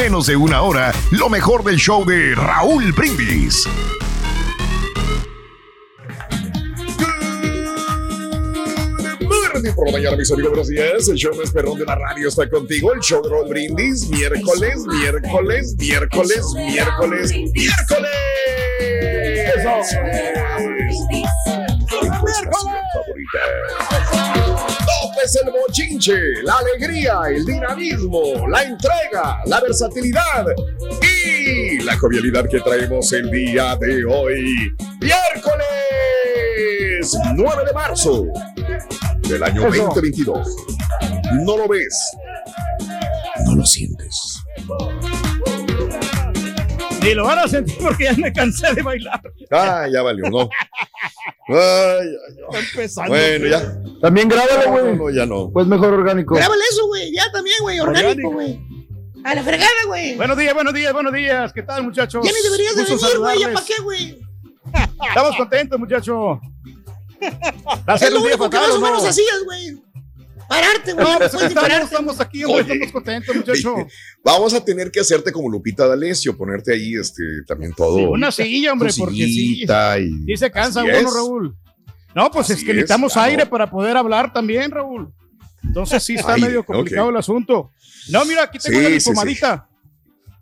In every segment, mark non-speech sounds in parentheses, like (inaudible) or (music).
menos de una hora lo mejor del show de Raúl Brindis. por la mañana, mis amigos, buenos días. El show más perrón de la radio está contigo. El show de Raúl Brindis, miércoles, miércoles, miércoles, miércoles, miércoles. favorita. Es el bochinche, la alegría, el dinamismo, la entrega, la versatilidad y la jovialidad que traemos el día de hoy. Miércoles 9 de marzo del año 2022. No lo ves, no lo sientes. Ni lo van a sentir porque ya me cansé de bailar. Ah, ya valió, no. (laughs) Ay, ay, ay. Bueno, ya. También grábalo, güey. No, ya no. Pues mejor orgánico. Grábale eso, güey. Ya también, güey. Orgánico, güey. A la fregada, güey. Buenos días, buenos días, buenos días. ¿Qué tal, muchachos? Ya ni deberías de venir, güey. ¿Ya para qué, güey? Estamos contentos, muchachos. (laughs) Es lo único que más o ¿o no? menos hacías, güey. Pararte, güey. Pues (laughs) estamos, aquí, Oye. estamos contentos, muchachos. Vamos a tener que hacerte como Lupita D'Alessio, ponerte ahí este, también todo. Sí, una silla, hombre, porque sí. y- Sí se cansa uno, es. Raúl. No, pues Así es que es, necesitamos claro. aire para poder hablar también, Raúl. Entonces sí está Aire, medio complicado el asunto. No, mira, aquí tengo Sí, una mi sí, sí. pomadita.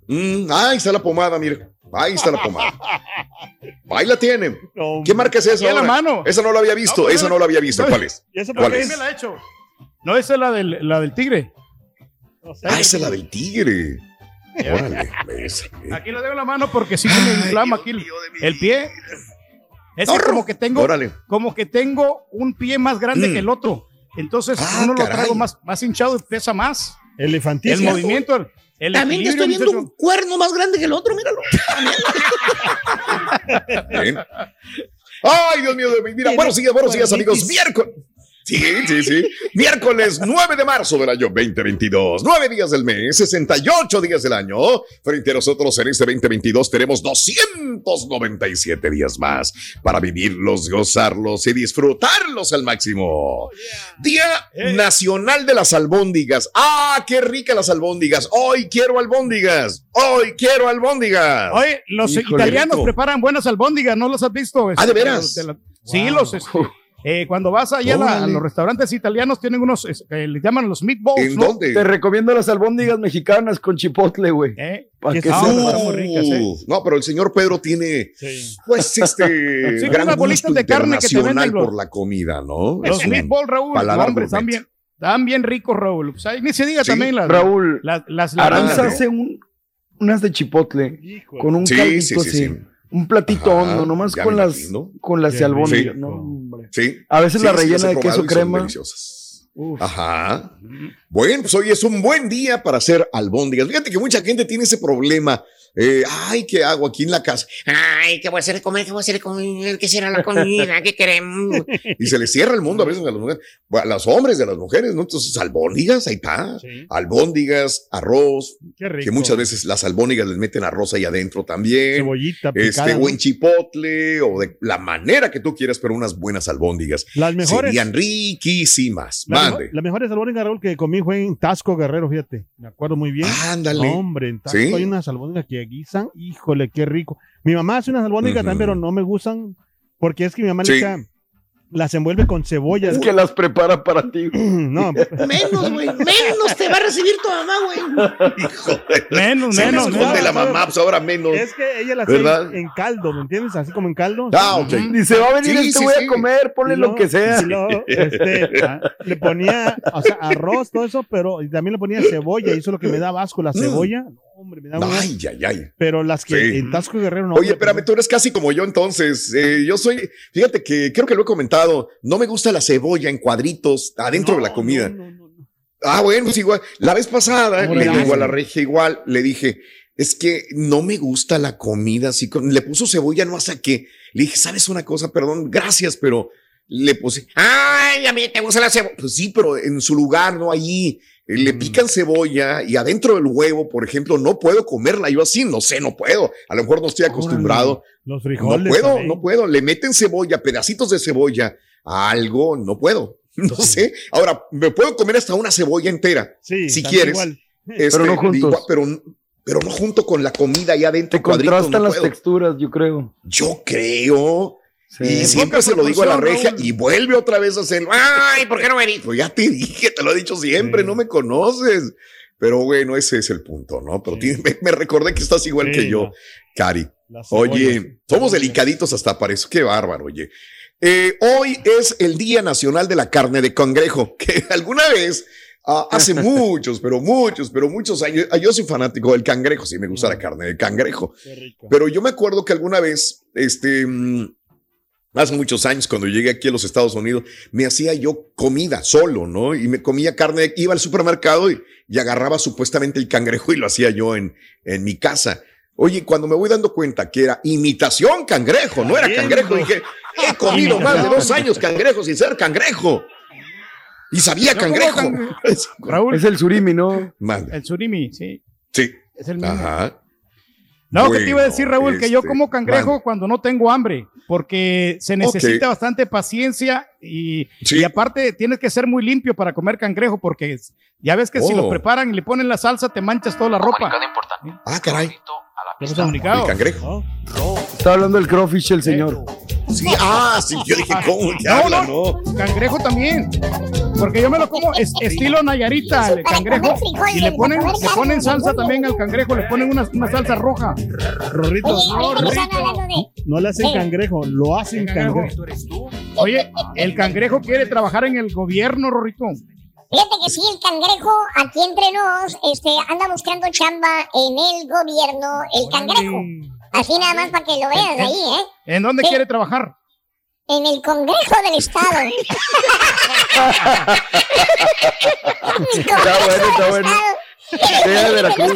Mm, ahí está la pomada, mira. Ahí está la pomada. Ahí la tiene. No, ¿Qué marca es esa? Aquí a la ahora? mano. Esa no la había visto, No, pues, esa no la había visto. no, ¿Cuál es? ¿Y eso ¿Cuál es? me la he hecho? No, esa es la del, la del tigre. Ah, esa es la del tigre. Órale, esa. Aquí lo tengo en la mano porque sí se me inflama aquí el, el pie. Es que como que tengo, Órale. como que tengo un pie más grande Mm. que el otro. Entonces Ah, uno lo traigo más, más hinchado y pesa más. El Elefantismo. movimiento, el, el También te estoy viendo muchacho. un cuerno más grande que el otro, míralo. (laughs) Bien. Ay, Dios mío, mira, buenos días, buenos días, amigos. Miércoles. Sí, sí, sí. Miércoles 9 de marzo del año 2022. 9 días del mes, 68 días del año. Frente a nosotros en este 2022 tenemos 297 días más para vivirlos, gozarlos y disfrutarlos al máximo. Día Eh. Nacional de las Albóndigas. ¡Ah, qué rica las albóndigas! Hoy quiero albóndigas. Hoy quiero albóndigas. Oye, los Híjole, italianos rico. preparan buenas albóndigas, ¿no los has visto? Ah, ¿de Este, veras? de la- Sí, los, este, eh, cuando vas allá a, los restaurantes italianos tienen unos, es- que le llaman los meatballs, ¿En ¿no? dónde? Te recomiendo las albóndigas mexicanas con chipotle, güey. Eh, Pa' que muy ricas, ¿eh? Uh, No, pero el señor Pedro tiene, pues, este, (laughs) Sí, gran unas bolitas gusto de carne que te venden los- por la comida, ¿no? Los meatballs, Raúl, no, hombre, están bien, están bien ricos, Raúl. Pues ahí ni se diga Sí, también las, Raúl, las, las, las- Aranza ¿no? hace un, unas de chipotle con un Sí, caldito sí, sí, así. Sí. Un platito Ajá, hondo, nomás con las, con las Qué albóndigas. rico. No, hombre. Sí. A veces Sí, la sí, rellena las de queso crema. Uf. Ajá. Bueno, pues hoy es un buen día para hacer albóndigas. Fíjate que mucha gente tiene ese problema. Eh, ay, ¿qué hago aquí en la casa? Ay, ¿qué voy a hacer de comer? ¿Qué voy a hacer de comer? ¿Qué será la comida? ¿Qué queremos? Y se les cierra el mundo a veces a las mujeres, a los hombres, de las mujeres, ¿no? Entonces, albóndigas, ahí está. Sí, Albóndigas, arroz, qué rico. que muchas veces las albóndigas les meten arroz ahí adentro también. Cebollita Este, picada. o en chipotle, o de la manera que tú quieras, pero unas buenas albóndigas. Las mejores. Serían riquísimas. la Mande. mejor- Las mejores albóndigas, Raúl, que comí fue en Tasco Guerrero, fíjate. Me acuerdo muy bien. Ándale. Hombre, en Tasco Sí. hay unas albóndigas que guisan. Híjole, qué rico. Mi mamá hace unas albóndigas Ujú. también, pero no me gustan porque es que mi mamá Sí. le echa- las envuelve con cebolla. Es que las prepara para ti. (clears throat) no, Menos, güey. Menos te va a recibir tu mamá, güey. Hijo la- Menos, Se menos, no, esconde la no, mamá, pues ahora menos. es que ella las hace ¿Verdad? en, en caldo, ¿me entiendes? Así como en caldo. Ah, ok. Dice, va a venir Sí, este sí, güey sí. a comer, ponle Y lo que sea. luego, este, (laughs) le ponía, o sea, arroz, todo eso, pero también le ponía cebolla, y eso es lo que me da asco, la cebolla. Hombre, me da Ay, ay, ay. Pero las que Sí. en Tasco Guerrero no. Oye, espérame, tú eres casi como yo entonces. Eh, yo soy, fíjate que creo que lo he comentado, no me gusta la cebolla en cuadritos adentro no, de la comida. no, no, no. Ah, bueno, pues igual. La vez pasada ¿Cómo le digo a la regia igual, le dije, es que no me gusta la comida así. con- Le puso cebolla, no sé qué. Le dije, ¿sabes una cosa? Perdón, gracias, pero le puse, Ay, a mí te gusta la cebolla. pues sí, pero en su lugar, no allí. Eh, Le pican cebolla y adentro del huevo, por ejemplo, no puedo comerla. Yo así, no sé, no puedo. A lo mejor no estoy acostumbrado. Los No frijoles. puedo, también. no puedo. Le meten cebolla, pedacitos de cebolla a algo, no puedo. (laughs) No sé. Ahora, me puedo comer hasta una cebolla entera. Sí, si quieres. igual. Este, Pero no juntos. pero, pero no junto con la comida ahí adentro. Te contrastan no las puedo. texturas, yo creo. Yo creo. Sí. Y siempre se lo digo a la regia Raúl. y vuelve otra vez a hacerlo. Ay, ¿por qué no venís? Pues ya te dije, te lo he dicho siempre, Sí. no me conoces. Pero bueno, ese es el punto, ¿no? Pero Sí. tiene- me, me recordé que estás igual que yo. Cari. Oye, somos delicaditos hasta para eso. Qué bárbaro, oye. Eh, hoy es el Día Nacional de la Carne de Cangrejo, (laughs) que alguna vez, ah, hace (laughs) muchos, pero muchos, pero muchos años, ah, yo soy fanático del cangrejo, sí me gusta la carne de cangrejo, Qué rico. pero yo me acuerdo que alguna vez, este, mm, hace muchos años, cuando llegué aquí a los Estados Unidos, me hacía yo comida solo, ¿no? Y me comía carne, iba al supermercado y, y agarraba supuestamente el cangrejo y lo hacía yo en, en mi casa. Oye, cuando me voy dando cuenta que era imitación cangrejo, no era cangrejo, dije, he comido (laughs) más de dos años cangrejo sin ser cangrejo. Y sabía No, ¿cómo cangrejo. cangre- (laughs) Raúl, Es el surimi, ¿no? El surimi, sí. Sí. Es el mismo. Ajá. No, que te iba a Bueno, decir, Raúl, que yo este, como cangrejo cuando no tengo hambre, porque se necesita bastante paciencia y, Sí. y aparte tienes que ser muy limpio para comer cangrejo, porque es- ya ves que si Oh. lo preparan y le ponen la salsa, te manchas toda la ropa. Ah, caray. ¿Qué El pasó? comunicado. El cangrejo. ¿No? Está hablando del crawfish el señor. Sí, ah, sí, yo dije, ¿cómo que No, habla? no. No. Cangrejo también. Porque yo me lo como es- estilo Nayarita, el cangrejo. Y le ponen, le ponen salsa también al cangrejo, le ponen una, una salsa roja. Rorrito, de. no le hacen Sí. cangrejo, lo hacen Cangrejo. cangrejo. Oye, el cangrejo quiere trabajar en el gobierno, Rorrito. Fíjate que sí, el cangrejo aquí entre nos este, anda buscando chamba en el gobierno, el cangrejo. Así nada más para que lo veas ahí, ¿eh? ¿En dónde Sí. quiere trabajar? En el Congreso del Estado. (laughs) (laughs) Está bueno, está bueno. Sea de Veracruz.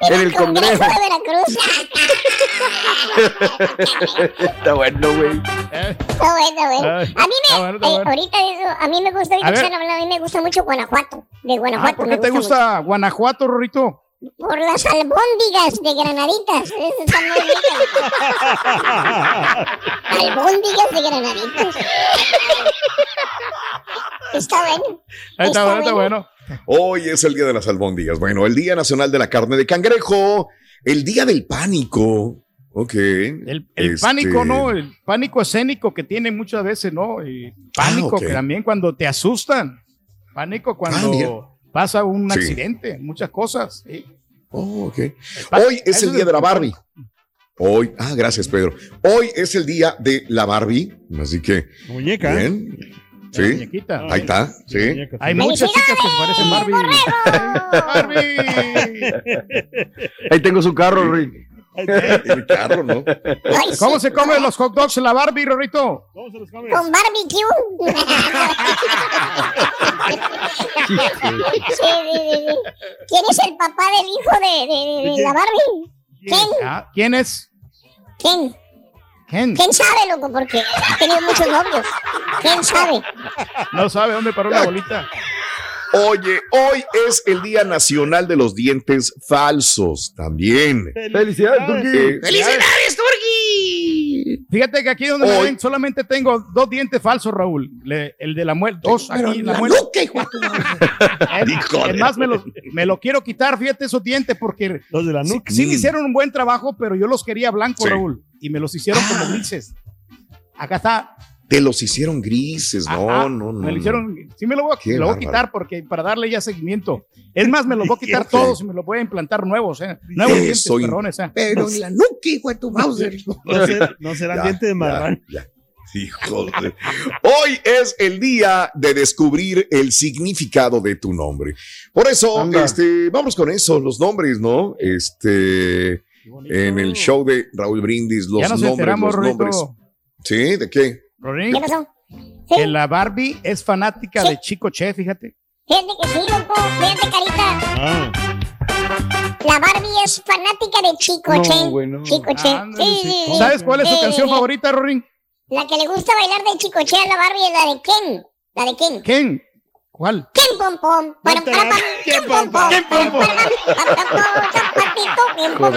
En el Congreso. de Veracruz. (laughs) Está bueno, güey. Está bueno, güey. Ay, A mí me, está bueno, está eh, bueno. ahorita eso, a mí me gusta, ahorita A ver. a mí me gusta mucho Guanajuato. De Ah, Guanajuato. ¿Por me qué te mucho. gusta Guanajuato, Rorrito? Por las albóndigas de granaditas. Esas están muy ricas. (laughs) albóndigas de granaditas. (laughs) Está bueno. Ahí está, bueno, está bueno. Hoy es el Día de las Albóndigas. Bueno, el Día Nacional de la Carne de Cangrejo. El Día del Pánico. Ok. El, el Este, pánico, ¿no? El pánico escénico que tiene muchas veces, ¿no? Y pánico Ah, ok. que también cuando te asustan. Pánico Ah, cuando pasa un Sí. accidente, muchas cosas. ¿sí? Oh, ok. Hoy es el Día de la Barbie. Hoy, ah, gracias, Pedro. Hoy es el Día de la Barbie. Así que, Muñeca. bien. La Sí. muñequita. Ahí está, sí. Muñeca, Hay sí. muchas chicas que se parecen Barbie. Barbie. Ahí tengo su carro, Rick. El carro, ¿no? Ay, sí. ¿Cómo se comen los hot dogs la Barbie, Rorrito? ¿Cómo se los come? Con barbecue. (laughs) sí, sí, sí, sí. ¿Quién es el papá del hijo de, de- de- de la Barbie? ¿Quién? Ah, ¿Quién es? ¿Quién? ¿Quién? ¿Quién sabe, loco? Porque ha tenido muchos novios. ¿Quién sabe? No sabe dónde paró la bolita. Oye, hoy es el Día Nacional de los Dientes Falsos. También. Felicidades. Eh, ¡Felicidades, Turki! Fíjate que aquí donde me Hoy- ven solamente tengo dos dientes falsos, Raúl. Le- el de la muela, dos Pero aquí en la la muela. nuca, hijo de tu madre. (laughs) Es, Híjole. es más, me lo, me lo quiero quitar, fíjate esos dientes, porque Los de la sí, nuca. sí me hicieron un buen trabajo, pero yo los quería blancos, Sí. Raúl, y me los hicieron como grises. Acá está. Te los hicieron grises. No, Ajá, no, no. Me lo no. hicieron, sí me lo voy, a- Qué lo voy a bárbaro. quitar porque para darle ya seguimiento. Es más, me los voy a (laughs) quitar todos y me los voy a implantar nuevos, eh. Nuevos dientes, perrones, eh. Pero en la nuca, hijo de tu Mauser. No, ser- no serán Ya, dientes de ya, marrano. ya. Hijo de- Hoy es el día de descubrir el significado de tu nombre. Por eso, Anda. este, vamos con eso, los nombres, ¿no? Este. En el show de Raúl Brindis, los ya nos nombres, los nombres. ¿Sí? ¿De qué? ¿Qué pasó? que la Barbie es fanática Sí. de Chico Che, fíjate. Fíjate que sí, loco. Fíjate, carita. Ah, La Barbie es fanática de. No. Chicoche. Ándale, Sí, sí, sí. ¿Sabes cuál es Sí, canción sí. favorita, Rorín? La que le gusta bailar de Chicoche a la Barbie es la de Ken. La de Ken. ¿Quién? ¿Cuál? Ken pom pom. Ken pom pom. Ken pom pom. Ken pom pom. Ken pom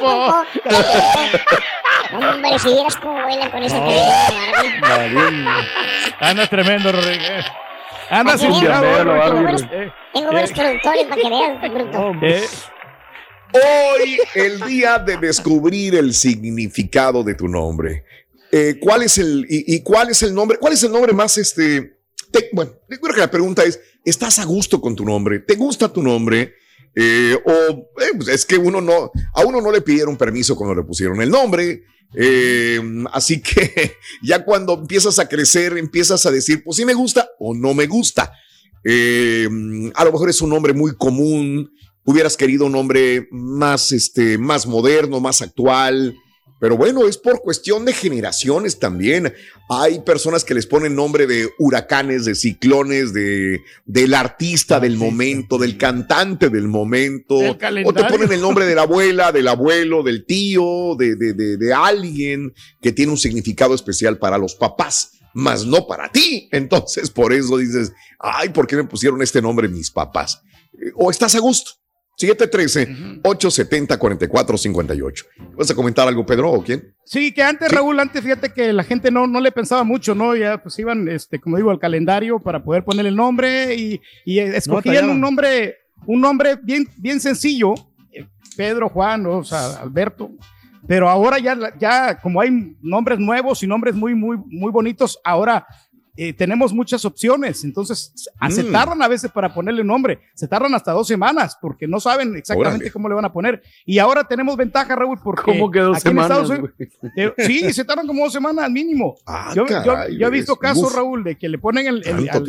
pom. Hombre, si vieras cómo bailan con esa. Mariano. Anda tremendo, Rorín. eh. Anda sin. Eh, Tengo buenos productores para que veas, eh, Hoy, el día de descubrir el significado de tu nombre. Eh, ¿Cuál es el y, y cuál es el nombre? ¿Cuál es el nombre más este? Bueno, yo creo que la pregunta es: ¿estás a gusto con tu nombre? ¿Te gusta tu nombre? Eh, o eh, pues es que uno no, a uno no le pidieron permiso cuando le pusieron el nombre. Eh, así (laughs) que ya cuando empiezas a crecer, empiezas a decir, pues sí me gusta o no me gusta. A lo mejor es un nombre muy común, hubieras querido un nombre más, este, más moderno, más actual. Pero bueno, es por cuestión de generaciones también. Hay personas que les ponen nombre de huracanes, de ciclones, de, del artista del momento, del cantante del momento. O te ponen el nombre de la abuela, del abuelo, del tío, de, de, de, de alguien que tiene un significado especial para los papás, más no para ti. Entonces, por eso dices, ay, ¿por qué me pusieron este nombre mis papás? Eh, O estás a gusto. 713-870-4458. ¿Vas a comentar algo, Pedro, o quién? Sí, que antes, Sí. Raúl, antes fíjate que la gente no, no le pensaba mucho, ¿no? Ya pues iban, este, como digo, al calendario para poder poner el nombre y, y escogían un nombre, un nombre bien, bien sencillo, eh, Pedro, Juan, o sea, Alberto. Pero ahora ya, ya como hay nombres nuevos y nombres muy, muy, muy bonitos, ahora eh, tenemos muchas opciones. Entonces, se Mm. tardan a veces para ponerle nombre. Se tardan hasta dos semanas porque no saben exactamente Órale. cómo le van a poner. Y ahora tenemos ventaja, Raúl, porque ¿Cómo que dos aquí en semanas, Estados Unidos- (laughs) eh, sí, se tardan como dos semanas mínimo. Ah, yo, yo- caray, yo he visto casos, Uf, Raúl, de que le ponen el,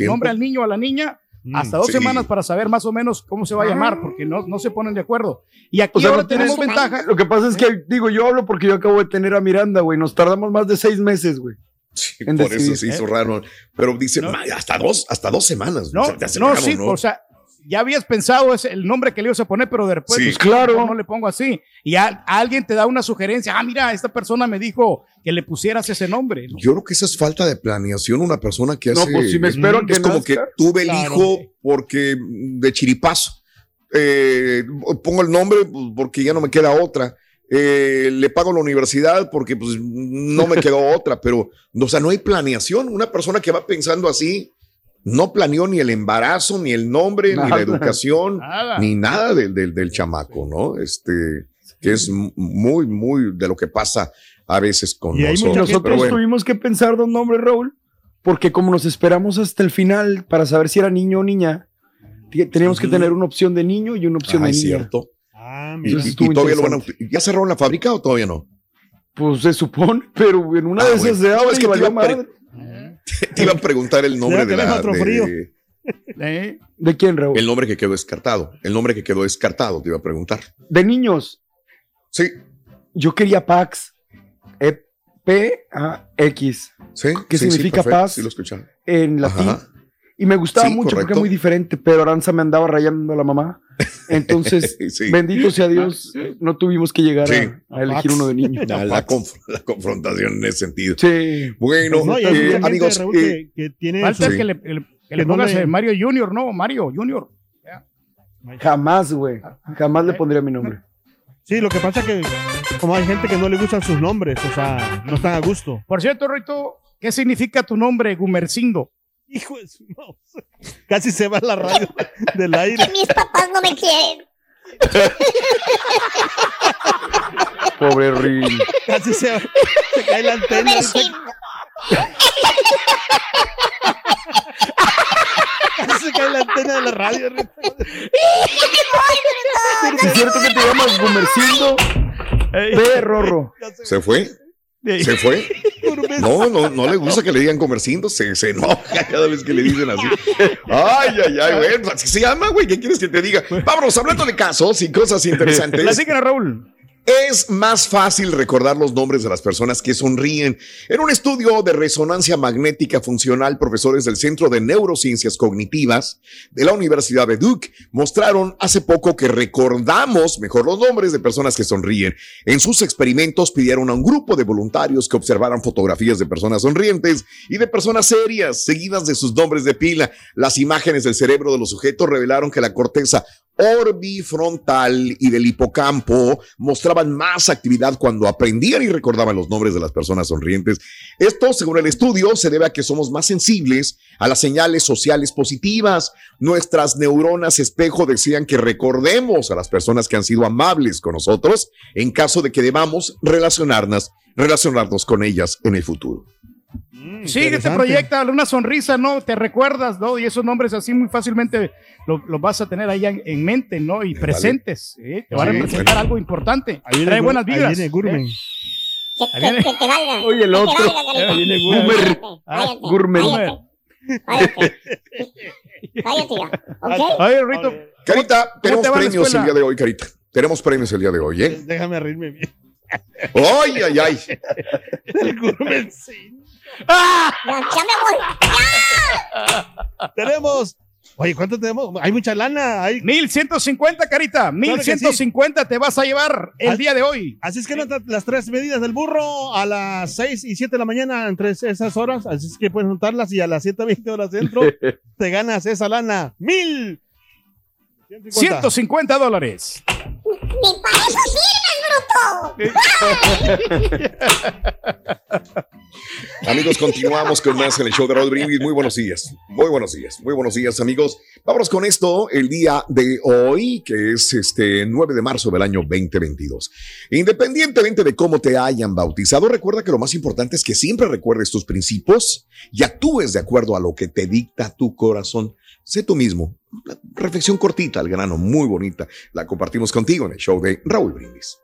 nombre al niño o a la niña Mm. hasta dos sí. semanas para saber más o menos cómo se va a llamar, porque no, no se ponen de acuerdo. Y aquí O sea, ahora no tenemos ventaja. Lo que pasa es que, digo, yo hablo porque yo acabo de tener a Miranda, güey. Nos tardamos más de seis meses, güey. Sí, en por decidir, eso se hizo raro. Pero dice, No. "Ma, hasta dos, hasta dos semanas. No, Se te hace no, raro, sí, o sea, ya habías pensado ese, el nombre que le ibas a poner, pero después, Sí. pues, Claro. no, no le pongo así. Y a- alguien te da una sugerencia. Ah, mira, esta persona me dijo que le pusieras ese nombre. ¿no? Yo creo que esa es falta de planeación, una persona que No, hace... pues si me espero a que es como nazca. que tuve el Claro. hijo porque de chiripazo. Eh, pongo el nombre pues, porque ya no me queda otra. Eh, le pago la universidad porque pues no me quedó (laughs) otra, pero o sea, no hay planeación. Una persona que va pensando así no planeó ni el embarazo, ni el nombre, ni la educación, Nada. ni nada del, del, del chamaco, ¿no? Este, que es muy, muy de lo que pasa a veces con Y hay mucha nosotros. Bueno. tuvimos que pensar dos nombres, Raúl, porque como nos esperamos hasta el final para saber si era niño o niña, teníamos que tener una opción de niño y una opción Ah, de es niña. cierto. Ah, Y, mira. Y- y todavía lo van a. ¿Ya cerraron la fábrica o todavía no? Pues se supone, (laughs) pero en una Ah, de esas bueno. de No, abre es que te valió madre. (laughs) Te iba a preguntar el nombre de la, otro de- frío. de- (laughs) ¿Eh? ¿De quién, Raúl? el nombre que quedó descartado. El nombre que quedó descartado, te iba a preguntar. De niños. Sí, Yo quería Pax. E P-A-X sí. ¿Qué sí, sí, significa perfecto, paz? Sí, lo escucharon. en latín. Ajá. Y me gustaba Sí, mucho porque es muy diferente, pero Aranza me andaba rayando la mamá. Entonces, (laughs) Sí. bendito sea Dios, no tuvimos que llegar Sí. a, a elegir uno de niño. (laughs) La, la conf- la confrontación en ese sentido. Sí. Bueno, Pues no, eh, amigos, Raúl, eh, que, que tiene Falta que le, le- que le no pongas le- eh, Mario Junior, no, Mario Junior. Jamás, güey. Jamás le pondría mi nombre. Sí, lo que pasa es que como hay gente que no le gustan sus nombres, o sea, no están a gusto. Por cierto, Rito, ¿qué significa tu nombre, Gumercindo? Hijo de su mouse. Casi se va la radio (laughs) del aire. Que mis papás no me quieren. Pobre Rin. Casi se, se cae la antena. Gumercindo. Casi se cae la antena de la radio. ¿Es cierto que te llamas Gumercindo? Ve, Rorro. ¿se fue? ¿Se fue? (laughs) No, no, no le gusta que le digan comercindo, se, se enoja cada vez que le dicen así. Ay, ay, ay, güey, así se llama, güey, ¿qué quieres que te diga? Vámonos, hablando de casos y cosas interesantes. Platícanos, Raúl. Es más fácil recordar los nombres de las personas que sonríen. En un estudio de resonancia magnética funcional, profesores del Centro de Neurociencias Cognitivas de la Universidad de Duke mostraron hace poco que recordamos mejor los nombres de personas que sonríen. En sus experimentos pidieron a un grupo de voluntarios que observaran fotografías de personas sonrientes y de personas serias, seguidas de sus nombres de pila. Las imágenes del cerebro de los sujetos revelaron que la corteza orbifrontal y del hipocampo mostraban más actividad cuando aprendían y recordaban los nombres de las personas sonrientes. Esto, según el estudio, se debe a que somos más sensibles a las señales sociales positivas. Nuestras neuronas espejo desean que recordemos a las personas que han sido amables con nosotros en caso de que debamos relacionarnos, relacionarnos con ellas en el futuro. Mm, Sí, que te interesante. proyecta una sonrisa, ¿no? Te recuerdas, ¿no? Y esos nombres así muy fácilmente los los vas a tener ahí en, en mente, ¿no? Y presentes. ¿sí? Te van a Sí, presentar algo importante. Ahí viene Trae buenas ahí vidas. viene. ¿eh? Que, Ahí que- que te valga. Oye, el Que te otro. Ahí viene Gourmet. ya, ¿ok? (laughs) Oye, Rito, Carita, tenemos te premios el día de hoy, Carita. Tenemos premios el día de hoy, ¿eh? Déjame reírme bien. ¡Ay, ay, ay! El Gurmencín. Ya, ya me voy. (laughs) Tenemos. Oye, ¿cuánto tenemos? Hay mucha lana. Hay... 1150, Carita. que sí. 1150 te vas a llevar el Al- día de hoy. Así es que nota las tres medidas del burro a las 6 y 7 de la mañana entre esas horas. Así es que puedes juntarlas y a las 7.20 horas dentro (laughs) te ganas esa lana. ¡Mil! 150 dólares. Ni para eso bruto. (laughs) Amigos, continuamos con más en el show de Raúl Brindis. Muy buenos días. Muy buenos días. Muy buenos días, amigos. Vámonos con esto el día de hoy, que es este 9 de marzo del año 2022. Independientemente de cómo te hayan bautizado, recuerda que lo más importante es que siempre recuerdes tus principios y actúes de acuerdo a lo que te dicta tu corazón. Sé tú mismo. Una reflexión cortita al grano, muy bonita. La compartimos contigo en el show de Raúl Brindis.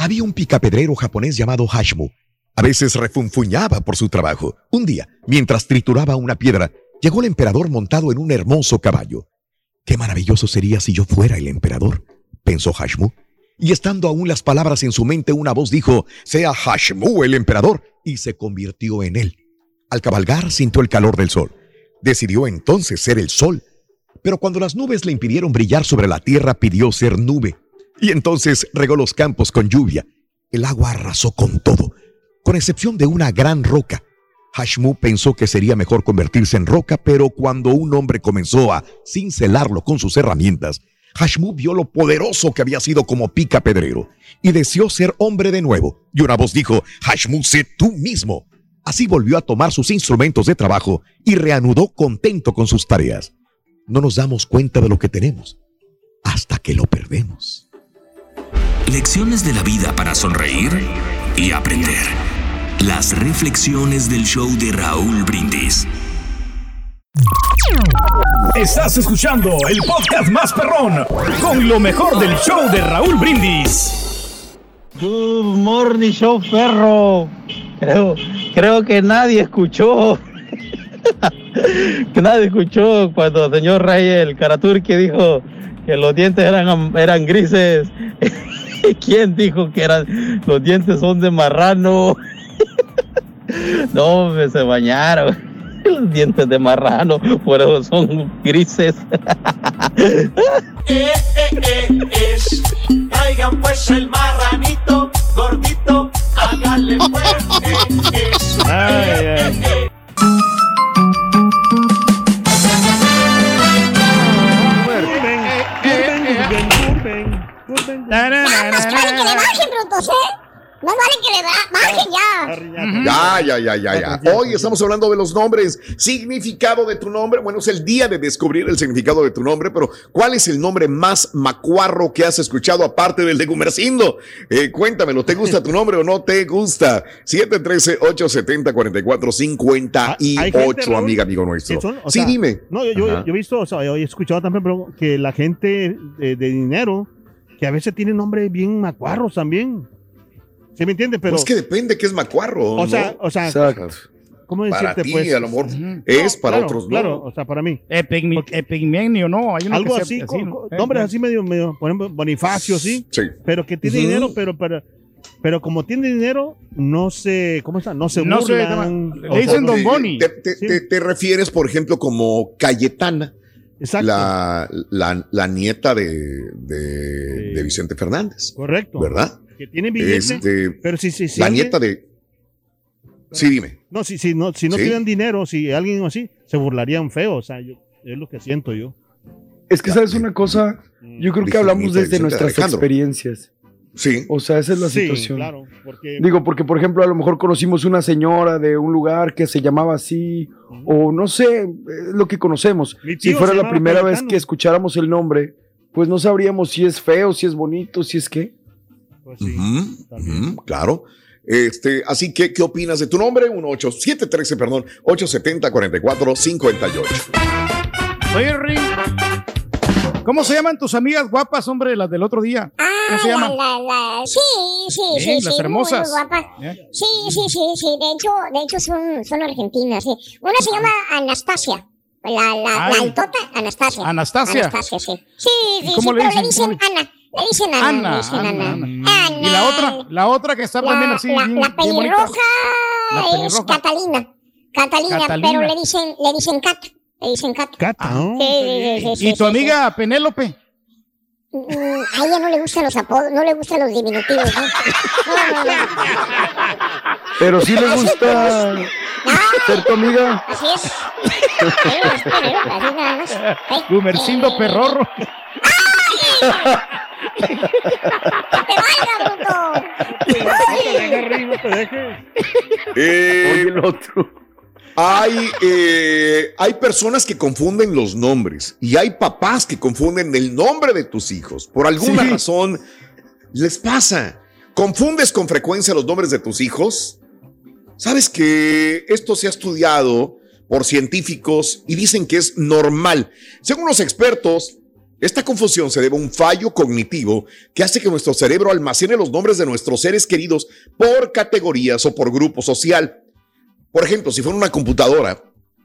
Había un picapedrero japonés llamado Hashmu. A veces refunfuñaba por su trabajo. Un día, mientras trituraba una piedra, llegó el emperador montado en un hermoso caballo. Qué maravilloso sería si yo fuera el emperador, pensó Hashmu. Y estando aún las palabras en su mente, una voz dijo, sea Hashmu el emperador, y se convirtió en él. Al cabalgar sintió el calor del sol. Decidió entonces ser el sol. Pero cuando las nubes le impidieron brillar sobre la tierra, pidió ser nube. Y entonces regó los campos con lluvia. El agua arrasó con todo, con excepción de una gran roca. Hashmu pensó que sería mejor convertirse en roca, pero cuando un hombre comenzó a cincelarlo con sus herramientas, Hashmu vio lo poderoso que había sido como pica pedrero y deseó ser hombre de nuevo. Y una voz dijo, Hashmu, sé tú mismo. Así volvió a tomar sus instrumentos de trabajo y reanudó contento con sus tareas. No nos damos cuenta de lo que tenemos hasta que lo perdemos. Lecciones de la vida para sonreír y aprender. Las reflexiones del show de Raúl Brindis. Estás escuchando el podcast más perrón con lo mejor del show de Raúl Brindis. Good morning show, perro. Creo, creo que nadie escuchó. (laughs) que nadie escuchó cuando el señor Rey, el Karaturki, dijo que los dientes eran, eran grises. (laughs) (laughs) ¿Quién dijo que eran, los dientes son de marrano? (laughs) no, me se bañaron. (laughs) Los dientes de marrano, por eso son grises. es. Traigan pues el marranito gordito, háganle pues. es. Ay, ay. ¿Eh? Más vale que le ba- bajen ya. Ya, ya, ya, ya, ya. Hoy estamos hablando de los nombres, significado de tu nombre. Bueno, es el día de descubrir el significado de tu nombre, pero ¿cuál es el nombre más macuarro que has escuchado aparte del de Gumercindo? Eh, cuéntamelo, ¿te gusta tu nombre o no te gusta? 713-870-4458, Raúl, amiga, amigo nuestro. que son, sí, sea, dime. No, yo, yo, yo he visto, o sea, yo he escuchado también pero que la gente de dinero, que a veces tiene nombres bien macuarros también. ¿Sí me entiende? Pero, Pues es que depende que es macuarro. o sea, ¿no? o sea, Exacto. ¿cómo para decirte, ti, pues? a lo mejor es para Claro, otros no. Claro, o sea, para mí. Epigmenio, ¿no? Hay Algo que así, nombres eh. así medio, medio, por ejemplo, Bonifacio, sí, Sí. pero que tiene dinero, pero, pero, pero como tiene dinero, no se, ¿cómo está? No se No se- le o sea, dicen no- Don Boni. Te, te- te- te refieres, por ejemplo, como Cayetana, Exacto. la, la, la nieta de, de, de Vicente Fernández, Correcto. ¿verdad? Que tiene billete, Este, pero si, si, si la alguien- nieta de... Sí, dime. No, si, si no, si no Sí. tuvieran dinero, si alguien así, se burlarían feo, o sea, yo, es lo que siento yo. Es que, ¿sabes una cosa? Yo creo que hablamos desde nuestras Alejandro. experiencias. Sí. O sea, esa es la Sí, situación. claro, porque Digo, porque por ejemplo, a lo mejor conocimos una señora de un lugar que se llamaba así, o no sé, es lo que conocemos. Si fuera la primera vez que escucháramos el nombre, pues no sabríamos si es feo, si es bonito, si es qué. pues sí, claro. Este, así que, ¿qué opinas de tu nombre? 18713, perdón, 870-4458. Oye, Ring, ¿cómo se llaman tus amigas guapas, hombre, las del otro día? ¿Cómo Ah, se la, llaman? la, la, sí, sí, Sí, sí, las sí, hermosas. Muy, muy guapas. ¿Eh? Sí, sí, sí, sí, de hecho, de hecho son, son argentinas, sí. Una se llama Anastasia. La, la, altota, Anastasia. Anastasia. Anastasia, sí. Sí, ¿Y sí, cómo sí, le pero le dicen? Ana. Le dicen Ana. Ana, le dicen Ana, Ana. Ana. Ana. Y la otra, la otra que está también así, la, bien, la pelirroja es. Catalina, Catalina. pero le dicen, le dicen Cat. Le dicen Cat. Cata, ¿no? Sí, sí, sí, sí, ¿Y sí, tu sí, amiga Penélope? Mm, A ella no le gustan los apodos, no le gustan los diminutivos, ¿no? No, no, no. Pero sí le gusta (laughs) ser tu amiga. Así es. Ay, Gumercindo eh, Perrorro. (laughs) ¡Que te valga, bruto! Te dejes, no te dejes. Eh, Oye, el otro. Hay, eh, hay personas que confunden los nombres y hay papás que confunden el nombre de tus hijos. Por alguna Sí. razón les pasa. ¿Confundes con frecuencia los nombres de tus hijos? Sabes que esto se ha estudiado por científicos y dicen que es normal. Según los expertos, esta confusión se debe a un fallo cognitivo que hace que nuestro cerebro almacene los nombres de nuestros seres queridos por categorías o por grupo social. Por ejemplo, si fuera una computadora,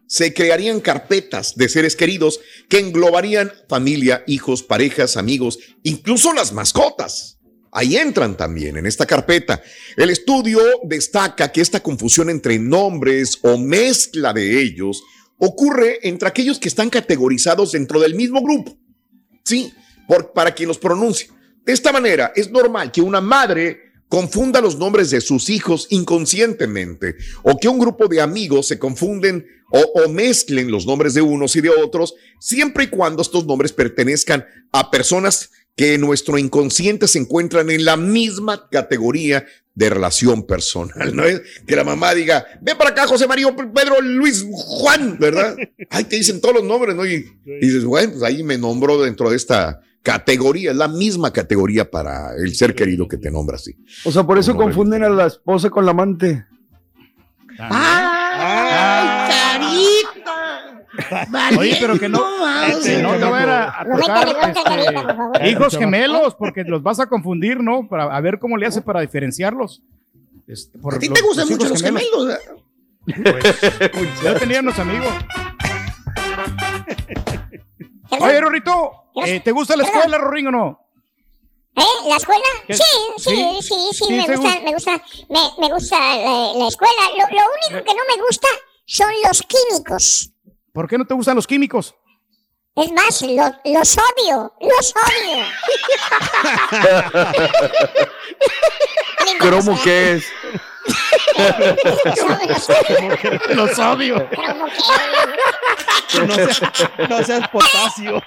se crearían carpetas de seres queridos que englobarían familia, hijos, parejas, amigos, incluso las mascotas. Ahí entran también en esta carpeta. El estudio destaca que esta confusión entre nombres o mezcla de ellos ocurre entre aquellos que están categorizados dentro del mismo grupo. Sí, por, para quien los pronuncie. De esta manera, es normal que una madre confunda los nombres de sus hijos inconscientemente o que un grupo de amigos se confunden o, mezclen los nombres de unos y de otros, siempre y cuando estos nombres pertenezcan a personas que en nuestro inconsciente se encuentran en la misma categoría de relación personal, ¿no es? Que la mamá diga, ven para acá, José María, Pedro, Luis, Juan, ¿verdad? (laughs) Ay, te dicen todos los nombres, ¿no? Y, y dices, bueno, pues ahí me nombro dentro de esta categoría, es la misma categoría para el ser querido que te nombra así. O sea, por eso confunden a la esposa con la amante. Oye, pero que no, no te a, a No tocar métale bronca, este, Carita, por favor. hijos gemelos, porque los vas a confundir, ¿no? Para a ver cómo le hace para diferenciarlos. Este, por A ti los- te gustan los mucho hijos los gemelos. Pues, yo tenía unos amigos. Oye, Rorrito, eh, ¿te gusta la escuela, Rorín, o no? ¿Eh? ¿La escuela? Sí, sí, ¿Sí? sí, sí, Sí, me, te gusta, gusta. me gusta, me, me gusta la, la escuela. Lo, lo único que no me gusta son los químicos. ¿Por qué no te gustan los químicos? Es más, lo- los odio, los odio. ¿Cromo qué es? Los odio. No seas, no seas potasio.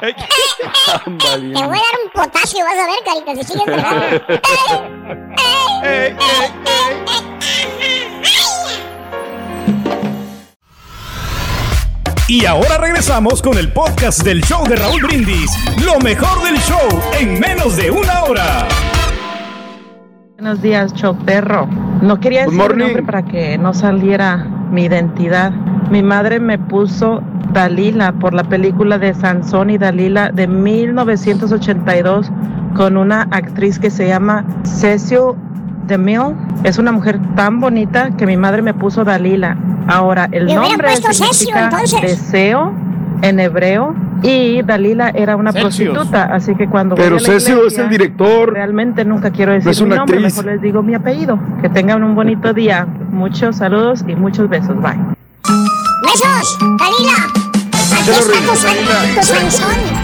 Te voy a dar un potasio, vas a ver, carita, si sigues. Y ahora regresamos con el podcast del show de Raúl Brindis. Lo mejor del show en menos de una hora. Buenos días, Choperro. No quería decir mi nombre para que no saliera mi identidad. Mi madre me puso Dalila por la película de Sansón y Dalila de 1982 con una actriz que se llama Cecil DeMille es una mujer tan bonita que mi madre me puso Dalila. Ahora, el Le nombre significa entonces. deseo en hebreo y Dalila era una Celsius. prostituta, así que cuando Pero Cesio es el director. Realmente nunca quiero decir No es mi una nombre, actriz. mejor les digo mi apellido. Que tengan un bonito día. Muchos saludos y muchos besos. Bye. ¡Besos! ¡Dalila! Aquí está tu, tu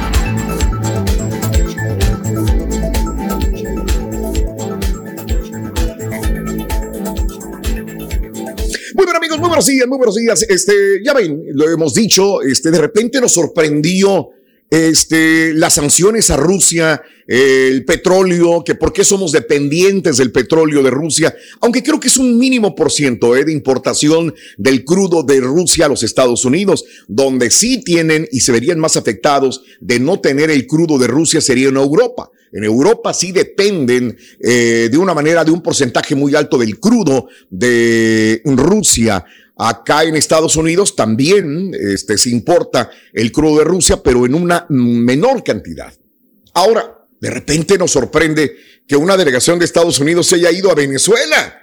Muy bien, amigos, muy buenos días, muy buenos días. Este, ya ven, lo hemos dicho, este, de repente nos sorprendió este, las sanciones a Rusia, el petróleo, que por qué somos dependientes del petróleo de Rusia, aunque creo que es un mínimo por ciento eh, de importación del crudo de Rusia a los Estados Unidos, donde sí tienen y se verían más afectados de no tener el crudo de Rusia sería en Europa. En Europa sí dependen eh, de una manera, de un porcentaje muy alto del crudo de Rusia. Acá en Estados Unidos también este, se importa el crudo de Rusia, pero en una menor cantidad. Ahora, de repente nos sorprende que una delegación de Estados Unidos haya ido a Venezuela,